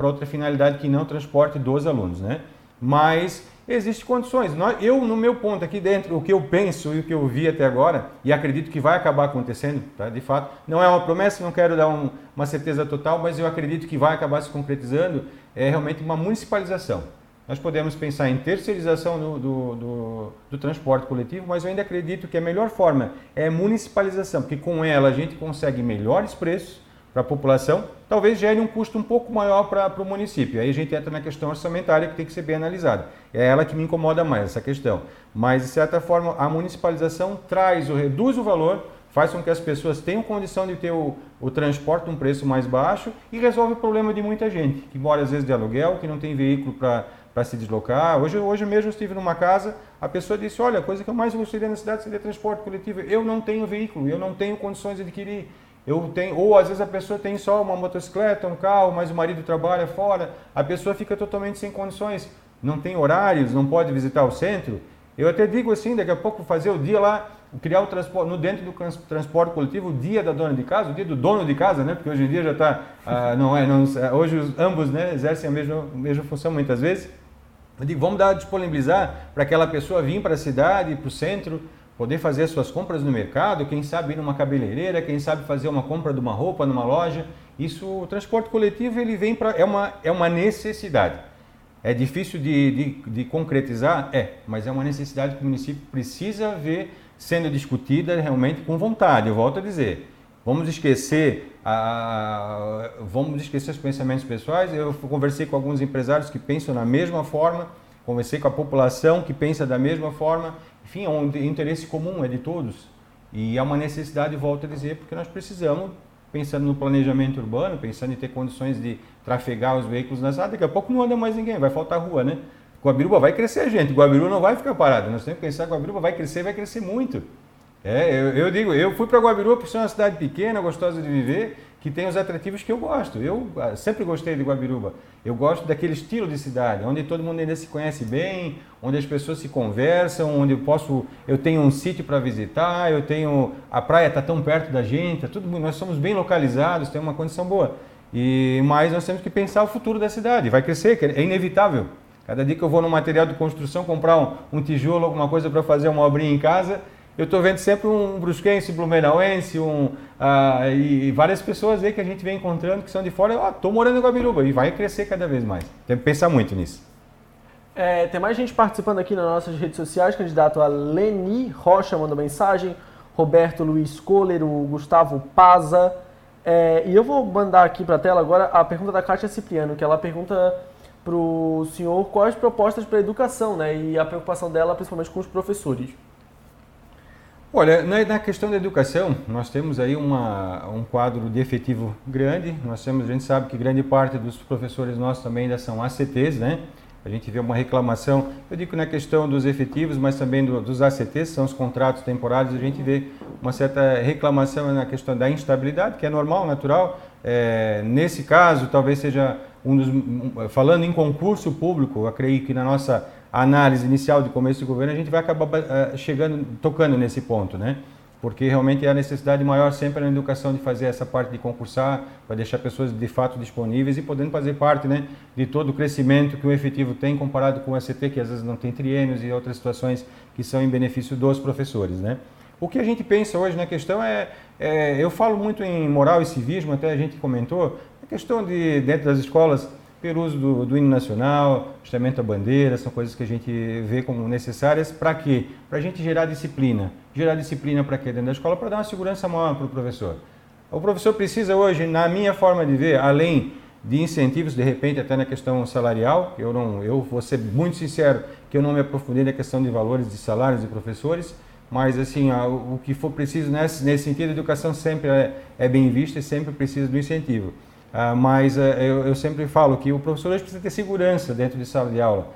outra finalidade que não transporte dos alunos. Né? Mas existem condições. Eu, no meu ponto aqui dentro, o que eu penso e o que eu vi até agora, e acredito que vai acabar acontecendo, tá? de fato, não é uma promessa, não quero dar um, uma certeza total, mas eu acredito que vai acabar se concretizando, é realmente uma municipalização. Nós podemos pensar em terceirização do, do, do, do, transporte coletivo, mas eu ainda acredito que a melhor forma é municipalização, porque com ela a gente consegue melhores preços para a população, talvez gere um custo um pouco maior para o município. Aí a gente entra na questão orçamentária que tem que ser bem analisada. É ela que me incomoda mais, essa questão. Mas, de certa forma, a municipalização traz ou reduz o valor, faz com que as pessoas tenham condição de ter o, o transporte um preço mais baixo e resolve o problema de muita gente, que mora às vezes de aluguel, que não tem veículo para para se deslocar. Hoje, hoje mesmo estive numa casa, a pessoa disse: Olha, a coisa que eu mais gostaria na cidade seria transporte coletivo. Eu não tenho veículo, eu não tenho condições de adquirir. Eu tenho, ou às vezes a pessoa tem só uma motocicleta, um carro, mas o marido trabalha fora, a pessoa fica totalmente sem condições, não tem horários, não pode visitar o centro. Eu até digo assim, daqui a pouco fazer o dia lá, criar o transporte, no dentro do transporte coletivo, o dia da dona de casa, o dia do dono de casa, né? Porque hoje em dia já está, ah, não é, não, hoje os, ambos, né, exercem a mesma, a mesma função muitas vezes. Eu digo, vamos dar, disponibilizar para aquela pessoa vir para a cidade, para o centro, poder fazer suas compras no mercado, quem sabe ir numa cabeleireira, quem sabe fazer uma compra de uma roupa numa loja. Isso, o transporte coletivo, ele vem para é uma é uma necessidade. É difícil de, de, de, concretizar, é, mas é uma necessidade que o município precisa ver sendo discutida realmente com vontade. Eu volto a dizer, vamos esquecer a, vamos esquecer os pensamentos pessoais. Eu conversei com alguns empresários que pensam da mesma forma, conversei com a população que pensa da mesma forma. Enfim, é um interesse comum, é de todos. E é uma necessidade, volto a dizer, porque nós precisamos, pensando no planejamento urbano, pensando em ter condições de trafegar os veículos nas áreas, daqui a pouco não anda mais ninguém, vai faltar rua, né? Guabiruba vai crescer, gente. Guabiruba não vai ficar parado. Nós temos que pensar que Guabiruba vai crescer, vai crescer muito. É, eu, eu, digo, eu fui para Guabiruba por ser uma cidade pequena, gostosa de viver, que tem os atrativos que eu gosto. Eu ah, sempre gostei de Guabiruba. Eu gosto daquele estilo de cidade, onde todo mundo ainda se conhece bem, onde as pessoas se conversam, onde eu posso, eu tenho um sítio para visitar, eu tenho a praia está tão perto da gente, é tudo, nós somos bem localizados, tem uma condição boa. E mas nós temos que pensar o futuro da cidade. Vai crescer, é inevitável. Cada dia que eu vou no material de construção comprar um, um tijolo, alguma coisa para fazer uma obrinha em casa, eu estou vendo sempre um brusquense, blumenauense, um, uh, e várias pessoas aí que a gente vem encontrando que são de fora. Ó, oh, estou morando em Guabiruba e vai crescer cada vez mais. Tem que pensar muito nisso.
É, tem mais gente participando aqui nas nossas redes sociais. Candidato a Leni Rocha mandou mensagem. Roberto Luiz Kohler, o Gustavo Paza. É, e eu vou mandar aqui para a tela agora a pergunta da Kátia Cipriano, que ela pergunta para o senhor quais propostas para a educação né, e a preocupação dela principalmente com os professores.
Olha, na, na, questão da educação, nós temos aí uma, um quadro de efetivo grande. Nós temos, a gente sabe que grande parte dos professores nossos também ainda são ACTs, né? A gente vê uma reclamação, eu digo na questão dos efetivos, mas também do, dos ACTs, são os contratos temporários, a gente vê uma certa reclamação na questão da instabilidade, que é normal, natural. É, nesse caso, talvez seja um dos. Falando em concurso público, eu creio que na nossa análise inicial de começo de governo, a gente vai acabar uh, chegando, tocando nesse ponto, né? Porque realmente é a necessidade maior sempre na educação de fazer essa parte de concursar, para deixar pessoas de fato disponíveis e podendo fazer parte né, de todo o crescimento que o efetivo tem comparado com o ST, que às vezes não tem triênios e outras situações que são em benefício dos professores, né? O que a gente pensa hoje na questão é, é, eu falo muito em moral e civismo, até a gente comentou, a questão de dentro das escolas pelo uso do, do hino nacional, justamento da bandeira, são coisas que a gente vê como necessárias para quê? Para a gente gerar disciplina. Gerar disciplina para quê dentro da escola? Para dar uma segurança maior para o professor. O professor precisa hoje, na minha forma de ver, além de incentivos, de repente até na questão salarial, eu não, eu vou ser muito sincero que eu não me aprofundei na questão de valores de salários de professores, mas assim, o que for preciso nesse, nesse sentido, a educação sempre é, é bem vista e sempre precisa do incentivo. Ah, mas ah, eu, sempre falo que o professor hoje precisa ter segurança dentro de sala de aula,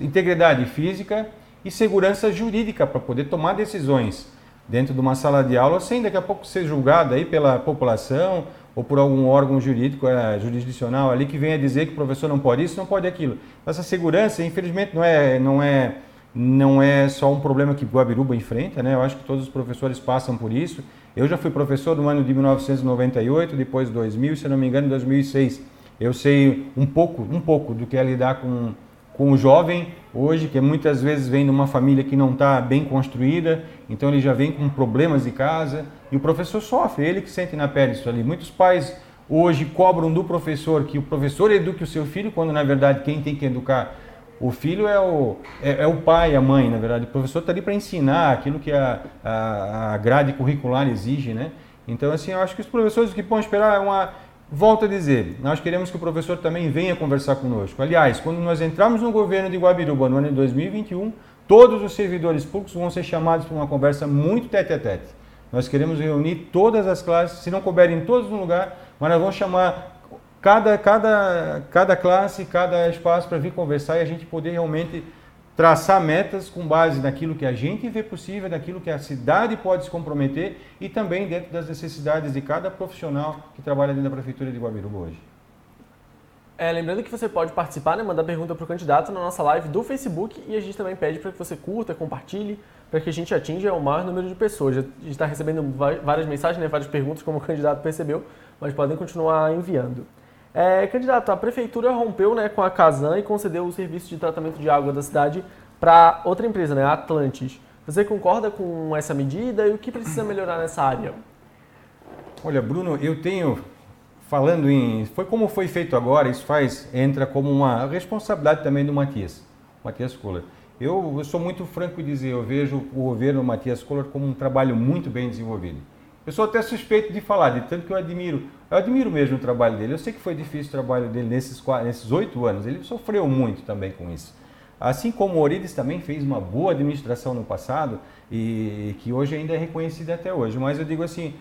integridade física e segurança jurídica para poder tomar decisões dentro de uma sala de aula sem daqui a pouco ser julgado aí pela população ou por algum órgão jurídico, é, jurisdicional ali que venha dizer que o professor não pode isso, não pode aquilo. Essa segurança, infelizmente, não é, não é não é só um problema que Guabiruba enfrenta, né? Eu acho que todos os professores passam por isso. Eu já fui professor no ano de 1998, depois 2000, se não me engano, 2006. Eu sei um pouco, um pouco do que é lidar com, com o jovem hoje, que muitas vezes vem de uma família que não está bem construída, então ele já vem com problemas de casa e o professor sofre, ele que sente na pele isso ali. Muitos pais hoje cobram do professor que o professor eduque o seu filho, quando na verdade quem tem que educar o filho é o, é, é o pai, a mãe, na verdade. O professor está ali para ensinar aquilo que a, a, a, grade curricular exige, né? Então, assim, eu acho que os professores o que podem esperar é uma... Volto a dizer, nós queremos que o professor também venha conversar conosco. Aliás, quando nós entramos no governo de Guabiruba no ano de 2021, todos os servidores públicos vão ser chamados para uma conversa muito tete a tete. Nós queremos reunir todas as classes, se não couberem todos no lugar, mas nós vamos chamar cada, cada, cada classe, cada espaço para vir conversar e a gente poder realmente traçar metas com base naquilo que a gente vê possível, naquilo que a cidade pode se comprometer e também dentro das necessidades de cada profissional que trabalha dentro da Prefeitura de Guabiruba hoje.
É, lembrando que você pode participar, né, mandar pergunta para o candidato na nossa live do Facebook e a gente também pede para que você curta, compartilhe, para que a gente atinja o maior número de pessoas. A gente está recebendo várias mensagens, né, várias perguntas, como o candidato percebeu, mas podem continuar enviando. É, candidato, a prefeitura rompeu né, com a Casan e concedeu o serviço de tratamento de água da cidade para outra empresa, né, a Atlantis. Você concorda com essa medida e o que precisa melhorar nessa área?
Olha, Bruno, eu tenho falando em foi como foi feito agora, isso faz entra como uma responsabilidade também do Matias, Matias Kohler. Eu, eu sou muito franco em dizer, eu vejo o governo Matias Kohler como um trabalho muito bem desenvolvido. Eu sou até suspeito de falar, de tanto que eu admiro. Eu admiro mesmo o trabalho dele. Eu sei que foi difícil o trabalho dele nesses oito anos. Ele sofreu muito também com isso. Assim como Orides também fez uma boa administração no passado e que hoje ainda é reconhecida até hoje. Mas eu digo assim,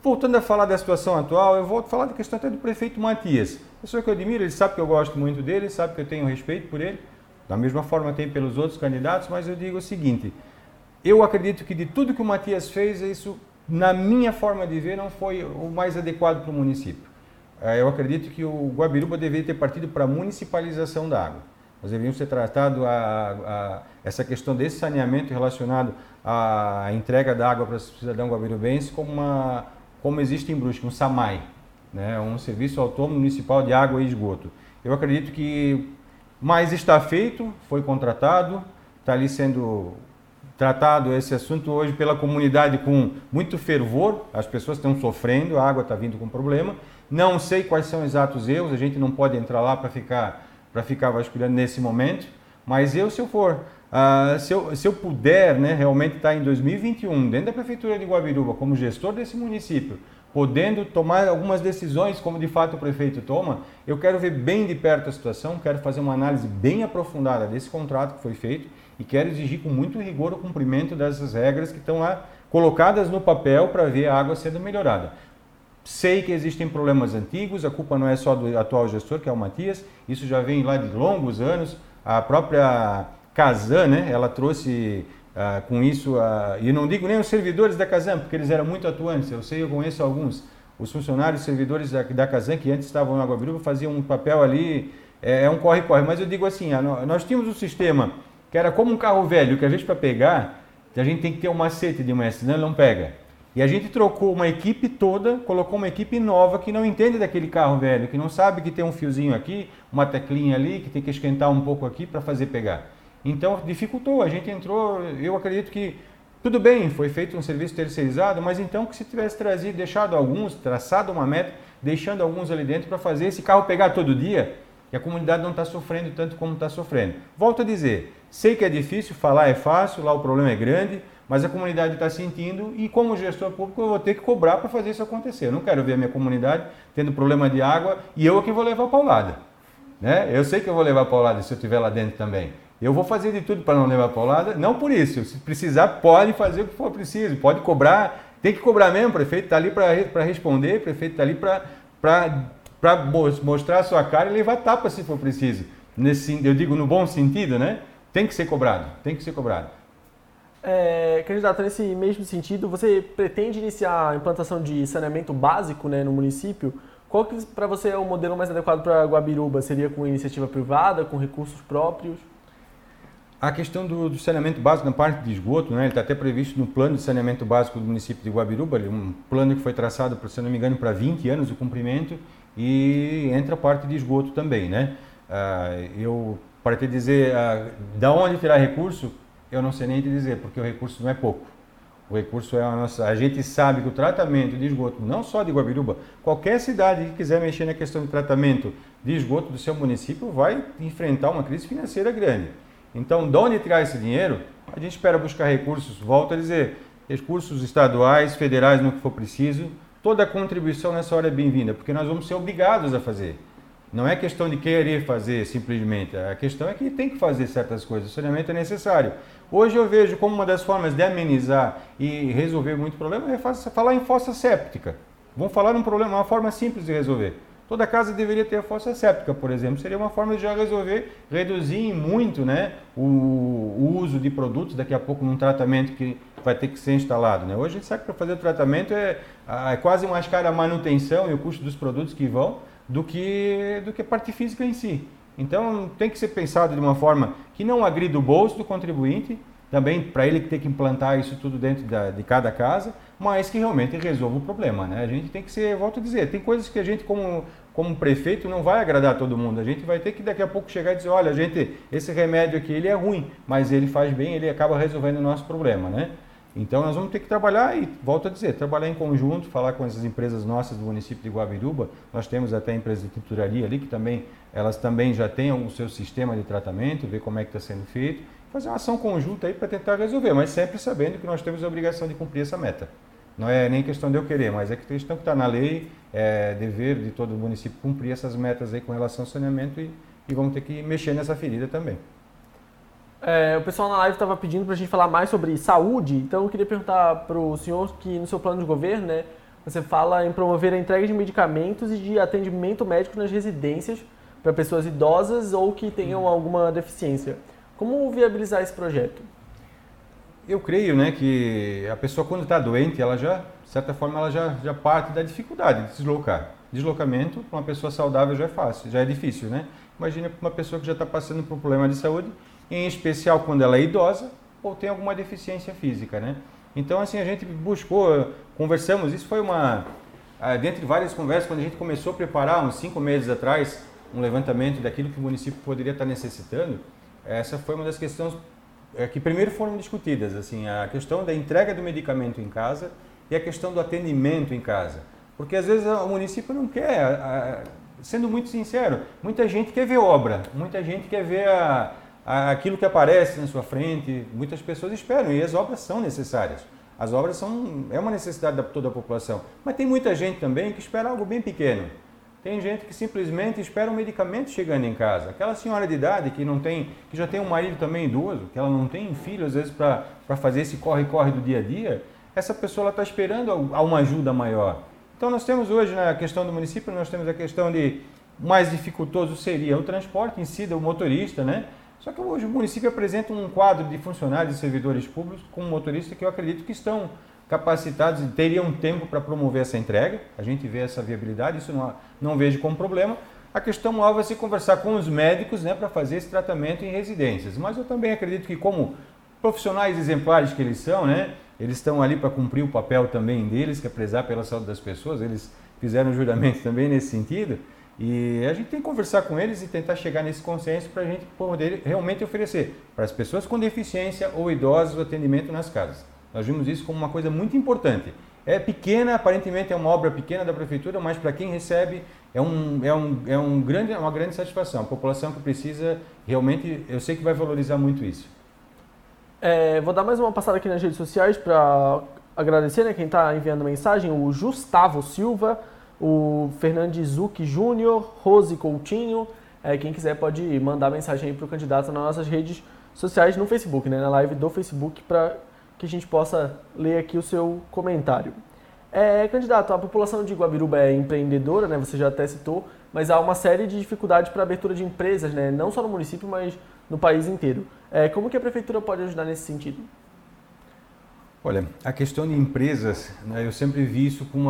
voltando a falar da situação atual, eu volto a falar da questão até do prefeito Matias. Pessoa que eu admiro, ele sabe que eu gosto muito dele, sabe que eu tenho respeito por ele. Da mesma forma tem pelos outros candidatos, mas eu digo o seguinte, eu acredito que de tudo que o Matias fez, isso na minha forma de ver, não foi o mais adequado para o município. É, eu acredito que o Guabiruba deveria ter partido para a municipalização da água. Nós deveríamos ter tratado a, a, essa questão desse saneamento relacionado à entrega da água para o cidadão guabirubense como, uma, como existe em Brusque, um SAMAI, né? um Serviço Autônomo Municipal de Água e Esgoto. Eu acredito que mais está feito, foi contratado, está ali sendo tratado esse assunto hoje pela comunidade com muito fervor, as pessoas estão sofrendo, a água está vindo com problema. Não sei quais são exatos erros, a gente não pode entrar lá para ficar, para ficar vasculhando nesse momento, mas eu, se eu for, uh, se, eu, se eu puder né, realmente estar tá em 2021, dentro da Prefeitura de Guabiruba, como gestor desse município, podendo tomar algumas decisões, como de fato o prefeito toma, eu quero ver bem de perto a situação, quero fazer uma análise bem aprofundada desse contrato que foi feito e quero exigir com muito rigor o cumprimento dessas regras que estão lá colocadas no papel para ver a água sendo melhorada. Sei que existem problemas antigos, a culpa não é só do atual gestor, que é o Matias, isso já vem lá de longos anos. A própria Casan, né, ela trouxe uh, com isso, e não digo nem os servidores da Casan, porque eles eram muito atuantes, eu sei, eu conheço alguns, os funcionários, servidores da, da Casan, que antes estavam na Água Biruba, faziam um papel ali, é, é um corre-corre, mas eu digo assim, nós tínhamos um sistema que era como um carro velho, que a gente para pegar, a gente tem que ter um macete de mestre, senão ele não pega. E a gente trocou uma equipe toda, colocou uma equipe nova que não entende daquele carro velho, que não sabe que tem um fiozinho aqui, uma teclinha ali, que tem que esquentar um pouco aqui para fazer pegar. Então dificultou, a gente entrou, eu acredito que tudo bem, foi feito um serviço terceirizado, mas então que se tivesse trazido, deixado alguns, traçado uma meta, deixando alguns ali dentro para fazer esse carro pegar todo dia, e a comunidade não está sofrendo tanto como está sofrendo. Volto a dizer, sei que é difícil, falar é fácil, lá o problema é grande, mas a comunidade está sentindo e como gestor público eu vou ter que cobrar para fazer isso acontecer. Eu não quero ver a minha comunidade tendo problema de água e eu é que vou levar a paulada. Né? Eu sei que eu vou levar a paulada se eu estiver lá dentro também. Eu vou fazer de tudo para não levar a paulada, não por isso. Se precisar, pode fazer o que for preciso, pode cobrar, tem que cobrar mesmo, o prefeito está ali para responder, o prefeito está ali para para mostrar a sua cara e levar tapa se for preciso. Nesse, eu digo no bom sentido, né? Tem que ser cobrado, tem que ser cobrado.
É, candidato, nesse mesmo sentido, você pretende iniciar a implantação de saneamento básico né, no município? Qual que para você é o modelo mais adequado para Guabiruba? Seria com iniciativa privada, com recursos próprios?
A questão do, do, saneamento básico na parte de esgoto, né, ele está até previsto no plano de saneamento básico do município de Guabiruba, um plano que foi traçado, se não me engano, para 20 anos de cumprimento e entra a parte de esgoto também. Né? Ah, eu, para te dizer ah, da onde tirar recurso, eu não sei nem te dizer, porque o recurso não é pouco. O recurso é a nossa. A gente sabe que o tratamento de esgoto, não só de Guabiruba, qualquer cidade que quiser mexer na questão de tratamento de esgoto do seu município vai enfrentar uma crise financeira grande. Então, de onde tirar esse dinheiro? A gente espera buscar recursos, volto a dizer, recursos estaduais, federais, no que for preciso. Toda contribuição nessa hora é bem-vinda, porque nós vamos ser obrigados a fazer. Não é questão de querer fazer simplesmente, a questão é que tem que fazer certas coisas, o saneamento é necessário. Hoje eu vejo como uma das formas de amenizar e resolver muito problema é falar em fossa séptica. Vamos falar um problema, uma forma simples de resolver. Toda casa deveria ter a fossa séptica, por exemplo. Seria uma forma de já resolver, reduzir muito né, o, o, uso de produtos daqui a pouco num tratamento que vai ter que ser instalado. Né? Hoje a gente sabe que para fazer o tratamento é, é quase mais cara a manutenção e o custo dos produtos que vão do que, do que a parte física em si. Então tem que ser pensado de uma forma que não agrida o bolso do contribuinte, também para ele ter que implantar isso tudo dentro da, de cada casa, mas que realmente resolva o problema. Né? A gente tem que ser, volto a dizer, tem coisas que a gente como, como prefeito não vai agradar todo mundo. A gente vai ter que daqui a pouco chegar e dizer, olha, gente, esse remédio aqui ele é ruim, mas ele faz bem, ele acaba resolvendo o nosso problema. Né? Então nós vamos ter que trabalhar e, volto a dizer, trabalhar em conjunto, falar com essas empresas nossas do município de Guabiruba. Nós temos até a empresa de tinturaria ali, que também, elas também já têm o seu sistema de tratamento, ver como é que está sendo feito fazer uma ação conjunta aí para tentar resolver, mas sempre sabendo que nós temos a obrigação de cumprir essa meta. Não é nem questão de eu querer, mas é questão que está na lei, é dever de todo o município cumprir essas metas aí com relação ao saneamento e, e vamos ter que mexer nessa ferida também.
É, o pessoal na live estava pedindo para a gente falar mais sobre saúde, então eu queria perguntar para o senhor que no seu plano de governo, né, você fala em promover a entrega de medicamentos e de atendimento médico nas residências para pessoas idosas ou que tenham alguma deficiência. Como viabilizar esse projeto?
Eu creio né, que a pessoa quando está doente, ela já, de certa forma, ela já, já parte da dificuldade de se deslocar. Deslocamento para uma pessoa saudável já é fácil, já é difícil, né? Imagina para uma pessoa que já está passando por um problema de saúde, em especial quando ela é idosa ou tem alguma deficiência física, né? Então, assim, a gente buscou, conversamos, isso foi uma, ah, dentre várias conversas, quando a gente começou a preparar, uns cinco meses atrás, um levantamento daquilo que o município poderia estar necessitando, essa foi uma das questões é, que primeiro foram discutidas, assim, a questão da entrega do medicamento em casa e a questão do atendimento em casa. Porque às vezes o município não quer, sendo muito sincero, muita gente quer ver obra, muita gente quer ver a, a, aquilo que aparece na sua frente, muitas pessoas esperam e as obras são necessárias. As obras são é uma necessidade da toda a população, mas tem muita gente também que espera algo bem pequeno. Tem gente que simplesmente espera um medicamento chegando em casa. Aquela senhora de idade que não tem, que já tem um marido também idoso, que ela não tem filho às vezes para fazer esse corre-corre do dia a dia, essa pessoa está esperando a uma ajuda maior. Então nós temos hoje na questão do município, nós temos a questão de mais dificultoso seria o transporte em si, do motorista, né? Só que hoje o município apresenta um quadro de funcionários e servidores públicos com motorista que eu acredito que estão capacitados e teriam tempo para promover essa entrega. A gente vê essa viabilidade, isso não, não vejo como problema. A questão alvo é se conversar com os médicos né, para fazer esse tratamento em residências. Mas eu também acredito que, como profissionais exemplares que eles são, né, eles estão ali para cumprir o papel também deles, que é prezar pela saúde das pessoas. Eles fizeram juramento também nesse sentido. E a gente tem que conversar com eles e tentar chegar nesse consenso para a gente poder realmente oferecer para as pessoas com deficiência ou idosos o atendimento nas casas. Nós vimos isso como uma coisa muito importante. É pequena, aparentemente é uma obra pequena da prefeitura, mas para quem recebe é, um, é, um, é um grande, uma grande satisfação. A população que precisa, realmente, eu sei que vai valorizar muito isso.
É, vou dar mais uma passada aqui nas redes sociais para agradecer né, quem está enviando mensagem, o Gustavo Silva, o Fernandes Zuc Júnior, Rose Coutinho. É, quem quiser pode mandar mensagem aí para o candidato nas nossas redes sociais no Facebook, né, na live do Facebook, para que a gente possa ler aqui o seu comentário. É, candidato, a população de Guabiruba é empreendedora, né? Você já até citou, mas há uma série de dificuldades para abertura de empresas, né? Não só no município, mas no país inteiro. É, como que a prefeitura pode ajudar nesse sentido?
Olha, a questão de empresas, né, eu sempre vi isso com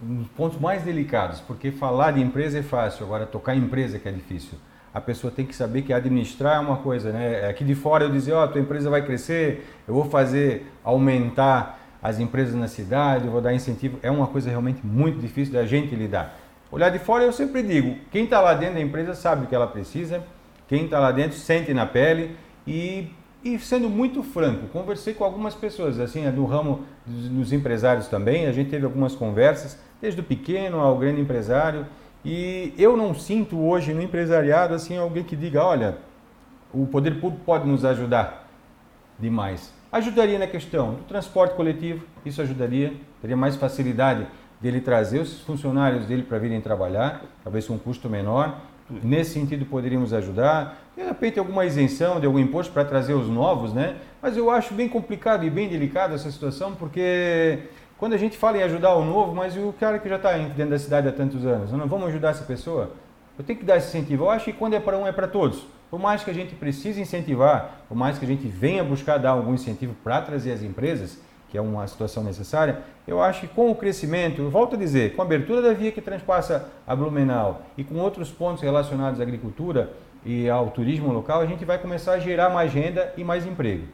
um pontos mais delicados, porque falar de empresa é fácil, agora tocar empresa é que é difícil. a pessoa tem que saber que administrar é uma coisa, né? Aqui de fora eu dizer, ó, oh, tua empresa vai crescer, eu vou fazer aumentar as empresas na cidade, eu vou dar incentivo, é uma coisa realmente muito difícil da gente lidar. Olhar de fora eu sempre digo, quem está lá dentro da empresa sabe o que ela precisa, quem está lá dentro sente na pele e, e sendo muito franco, conversei com algumas pessoas, assim, é do ramo dos, dos empresários também, a gente teve algumas conversas, desde o pequeno ao grande empresário, e eu não sinto hoje no empresariado assim alguém que diga, olha, o poder público pode nos ajudar demais. Ajudaria na questão do transporte coletivo, isso ajudaria, teria mais facilidade dele trazer os funcionários dele para virem trabalhar, talvez com um custo menor. Nesse sentido poderíamos ajudar. De repente alguma isenção de algum imposto para trazer os novos, né? Mas eu acho bem complicado e bem delicado essa situação, porque quando a gente fala em ajudar o novo, mas o cara que já está dentro da cidade há tantos anos, não vamos ajudar essa pessoa? Eu tenho que dar esse incentivo. Eu acho que quando é para um, é para todos. Por mais que a gente precise incentivar, por mais que a gente venha buscar dar algum incentivo para trazer as empresas, que é uma situação necessária, eu acho que com o crescimento, eu volto a dizer, com a abertura da via que transpassa a Blumenau e com outros pontos relacionados à agricultura e ao turismo local, a gente vai começar a gerar mais renda e mais emprego.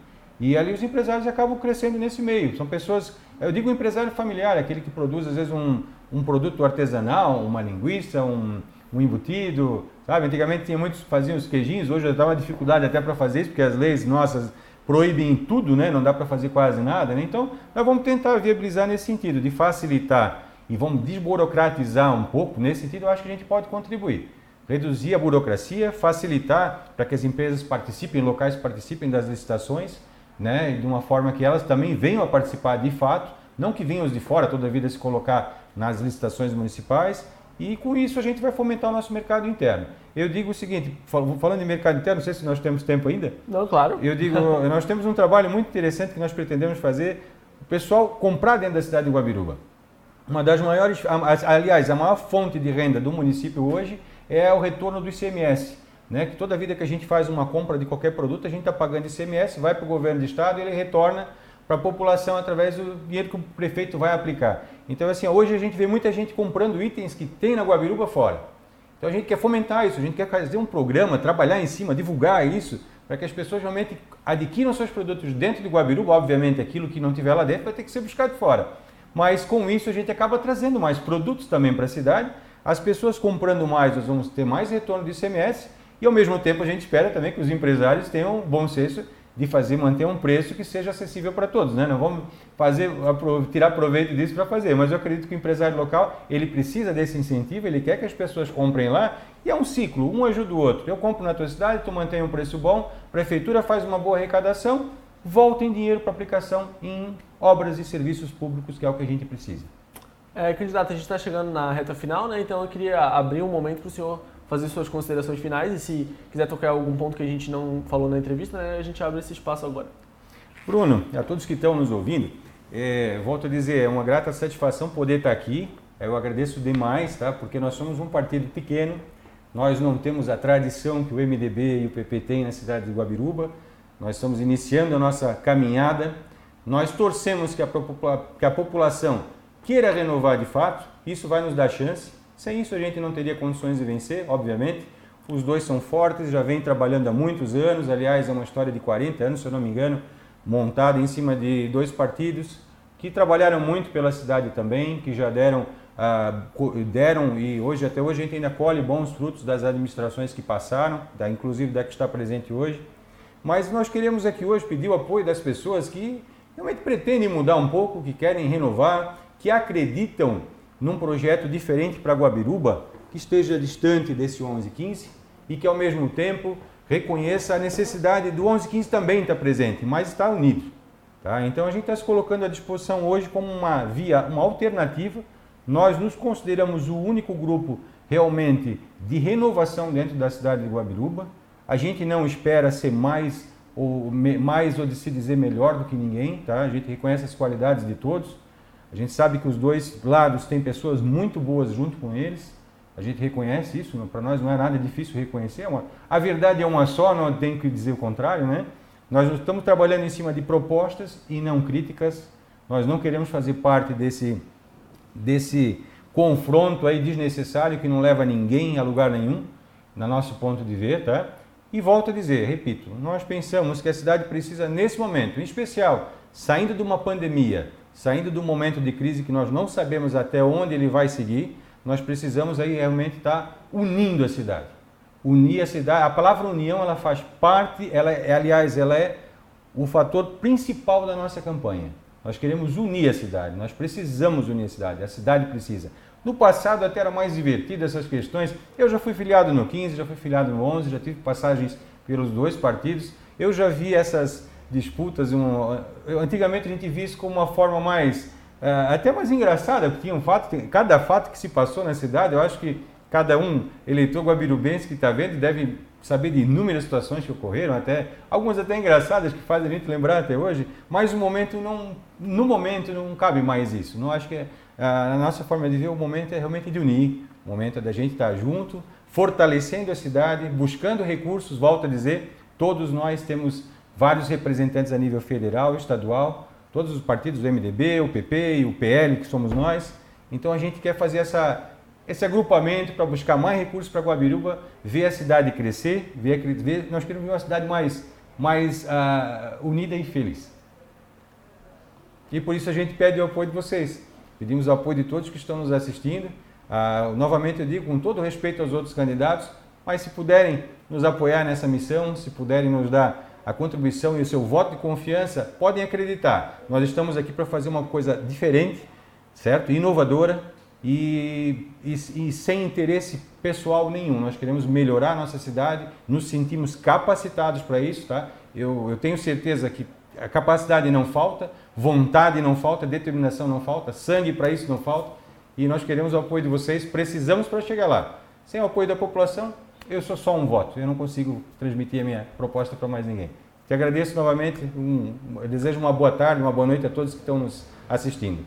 E ali os empresários acabam crescendo nesse meio. São pessoas, eu digo empresário familiar, aquele que produz às vezes um, um produto artesanal, uma linguiça, um, um embutido, sabe? Antigamente tinha muitos faziam os queijinhos, hoje está uma dificuldade até para fazer isso, porque as leis nossas proíbem tudo, né? Não dá para fazer quase nada, né? Então, nós vamos tentar viabilizar nesse sentido, de facilitar e vamos desburocratizar um pouco. Nesse sentido, eu acho que a gente pode contribuir. Reduzir a burocracia, facilitar para que as empresas participem, locais participem das licitações, né? De uma forma que elas também venham a participar de fato, não que venham os de fora toda a vida se colocar nas licitações municipais e com isso a gente vai fomentar o nosso mercado interno. Eu digo o seguinte, falando de mercado interno, não sei se nós temos tempo ainda.
Não, claro.
Eu digo, nós temos um trabalho muito interessante que nós pretendemos fazer, o pessoal comprar dentro da cidade de Guabiruba. Uma das maiores, aliás, a maior fonte de renda do município hoje é o retorno do ICMS. Né? Que toda vida que a gente faz uma compra de qualquer produto, a gente está pagando ICMS, vai para o governo do estado e ele retorna para a população através do dinheiro que o prefeito vai aplicar. Então, assim, hoje a gente vê muita gente comprando itens que tem na Guabiruba fora. Então a gente quer fomentar isso, a gente quer fazer um programa, trabalhar em cima, divulgar isso, para que as pessoas realmente adquiram seus produtos dentro de Guabiruba. Obviamente, aquilo que não tiver lá dentro vai ter que ser buscado fora. Mas com isso a gente acaba trazendo mais produtos também para a cidade. As pessoas comprando mais, nós vamos ter mais retorno de ICMS e ao mesmo tempo a gente espera também que os empresários tenham bom senso de fazer manter um preço que seja acessível para todos, né? Não vamos fazer tirar proveito disso para fazer, mas eu acredito que o empresário local ele precisa desse incentivo, ele quer que as pessoas comprem lá e é um ciclo, um ajuda o outro. Eu compro na tua cidade, tu mantém um preço bom, a prefeitura faz uma boa arrecadação, volta em dinheiro para aplicação em obras e serviços públicos que é o que a gente precisa.
É, candidato, a gente está chegando na reta final, né? Então eu queria abrir um momento para o senhor fazer suas considerações finais e se quiser tocar algum ponto que a gente não falou na entrevista, né, a gente abre esse espaço agora.
Bruno, a todos que estão nos ouvindo, é, volto a dizer, é uma grata satisfação poder estar aqui. Eu agradeço demais, tá? Porque nós somos um partido pequeno, nós não temos a tradição que o MDB e o PP têm na cidade de Guabiruba. Nós estamos iniciando a nossa caminhada. Nós torcemos que a, que a população queira renovar de fato. Isso vai nos dar chance. Sem isso a gente não teria condições de vencer, obviamente. Os dois são fortes, já vêm trabalhando há muitos anos, aliás, é uma história de 40 anos, se eu não me engano, montada em cima de dois partidos que trabalharam muito pela cidade também, que já deram, uh, deram e hoje até hoje a gente ainda colhe bons frutos das administrações que passaram, da, inclusive da que está presente hoje. Mas nós queremos aqui hoje pedir o apoio das pessoas que realmente pretendem mudar um pouco, que querem renovar, que acreditam num projeto diferente para Guabiruba, que esteja distante desse 1115 e que ao mesmo tempo reconheça a necessidade do 1115 também estar presente, mas está unido. Tá? Então a gente está se colocando à disposição hoje como uma via, uma alternativa. Nós nos consideramos o único grupo realmente de renovação dentro da cidade de Guabiruba. A gente não espera ser mais ou mais ou de se dizer melhor do que ninguém, tá? A gente reconhece as qualidades de todos. A gente sabe que os dois lados têm pessoas muito boas junto com eles. A gente reconhece isso, para nós não é nada difícil reconhecer. É a verdade é uma só, não tem que dizer o contrário, né? Nós estamos trabalhando em cima de propostas e não críticas. Nós não queremos fazer parte desse, desse confronto aí desnecessário que não leva ninguém a lugar nenhum. no nosso ponto de ver, tá? E volto a dizer, repito, nós pensamos que a cidade precisa, nesse momento, em especial, saindo de uma pandemia, saindo do momento de crise que nós não sabemos até onde ele vai seguir, nós precisamos aí realmente estar unindo a cidade. Unir a cidade, a palavra união, ela faz parte, ela é, aliás, ela é o fator principal da nossa campanha. Nós queremos unir a cidade, nós precisamos unir a cidade, a cidade precisa. No passado até era mais divertido essas questões. Eu já fui filiado no 15, já fui filiado no 11, já tive passagens pelos dois partidos. Eu já vi essas disputas. Um, antigamente a gente via isso como uma forma mais uh, até mais engraçada, porque tinha um fato, cada fato que se passou na cidade, eu acho que cada um eleitor guabirubense que está vendo deve saber de inúmeras situações que ocorreram, até algumas até engraçadas que fazem a gente lembrar até hoje, mas o momento não, no momento não cabe mais isso. Não acho que é, a nossa forma de ver o momento é realmente de unir, o momento é da gente estar junto, fortalecendo a cidade, buscando recursos, volto a dizer, todos nós temos vários representantes a nível federal, estadual, todos os partidos do MDB, o PP e o PL, que somos nós. Então a gente quer fazer essa esse agrupamento para buscar mais recursos para Guabiruba, ver a cidade crescer, ver, ver, nós queremos ver uma cidade mais, mais uh, unida e feliz. E por isso a gente pede o apoio de vocês. Pedimos o apoio de todos que estão nos assistindo. Uh, novamente eu digo, com todo respeito aos outros candidatos, mas se puderem nos apoiar nessa missão, se puderem nos dar a contribuição e o seu voto de confiança, podem acreditar. Nós estamos aqui para fazer uma coisa diferente, certo? Inovadora, e, e, e, sem interesse pessoal nenhum. Nós queremos melhorar a nossa cidade, nos sentimos capacitados para isso, tá? Eu, eu tenho certeza que a capacidade não falta, vontade não falta, determinação não falta, sangue para isso não falta e nós queremos o apoio de vocês, precisamos para chegar lá. Sem o apoio da população, eu sou só um voto, eu não consigo transmitir a minha proposta para mais ninguém. Te agradeço novamente, um, desejo uma boa tarde, uma boa noite a todos que estão nos assistindo.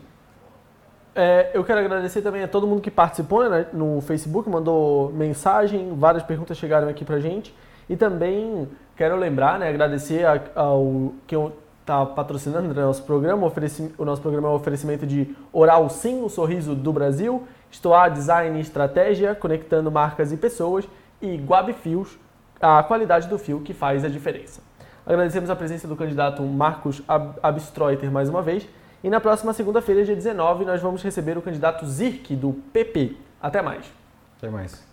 É, eu quero agradecer também a todo mundo que participou né, no Facebook, mandou mensagem, várias perguntas chegaram aqui pra gente. E também quero lembrar, né, agradecer ao que está patrocinando né, nosso programa. O nosso programa é um oferecimento de Oral Sim, o sorriso do Brasil, Estoar Design e Estratégia, conectando marcas e pessoas, e Guab Fios, a qualidade do fio que faz a diferença. Agradecemos a presença do candidato Marcos Abstroiter mais uma vez e na próxima segunda-feira, dia 19, nós vamos receber o candidato Zirk, do PP. Até mais.
Até mais.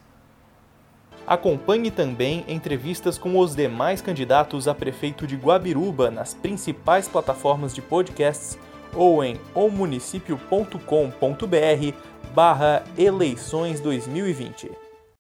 Acompanhe também entrevistas com os demais candidatos a prefeito de Guabiruba nas principais plataformas de podcasts ou em omunicipio.com.br barra eleições 2020.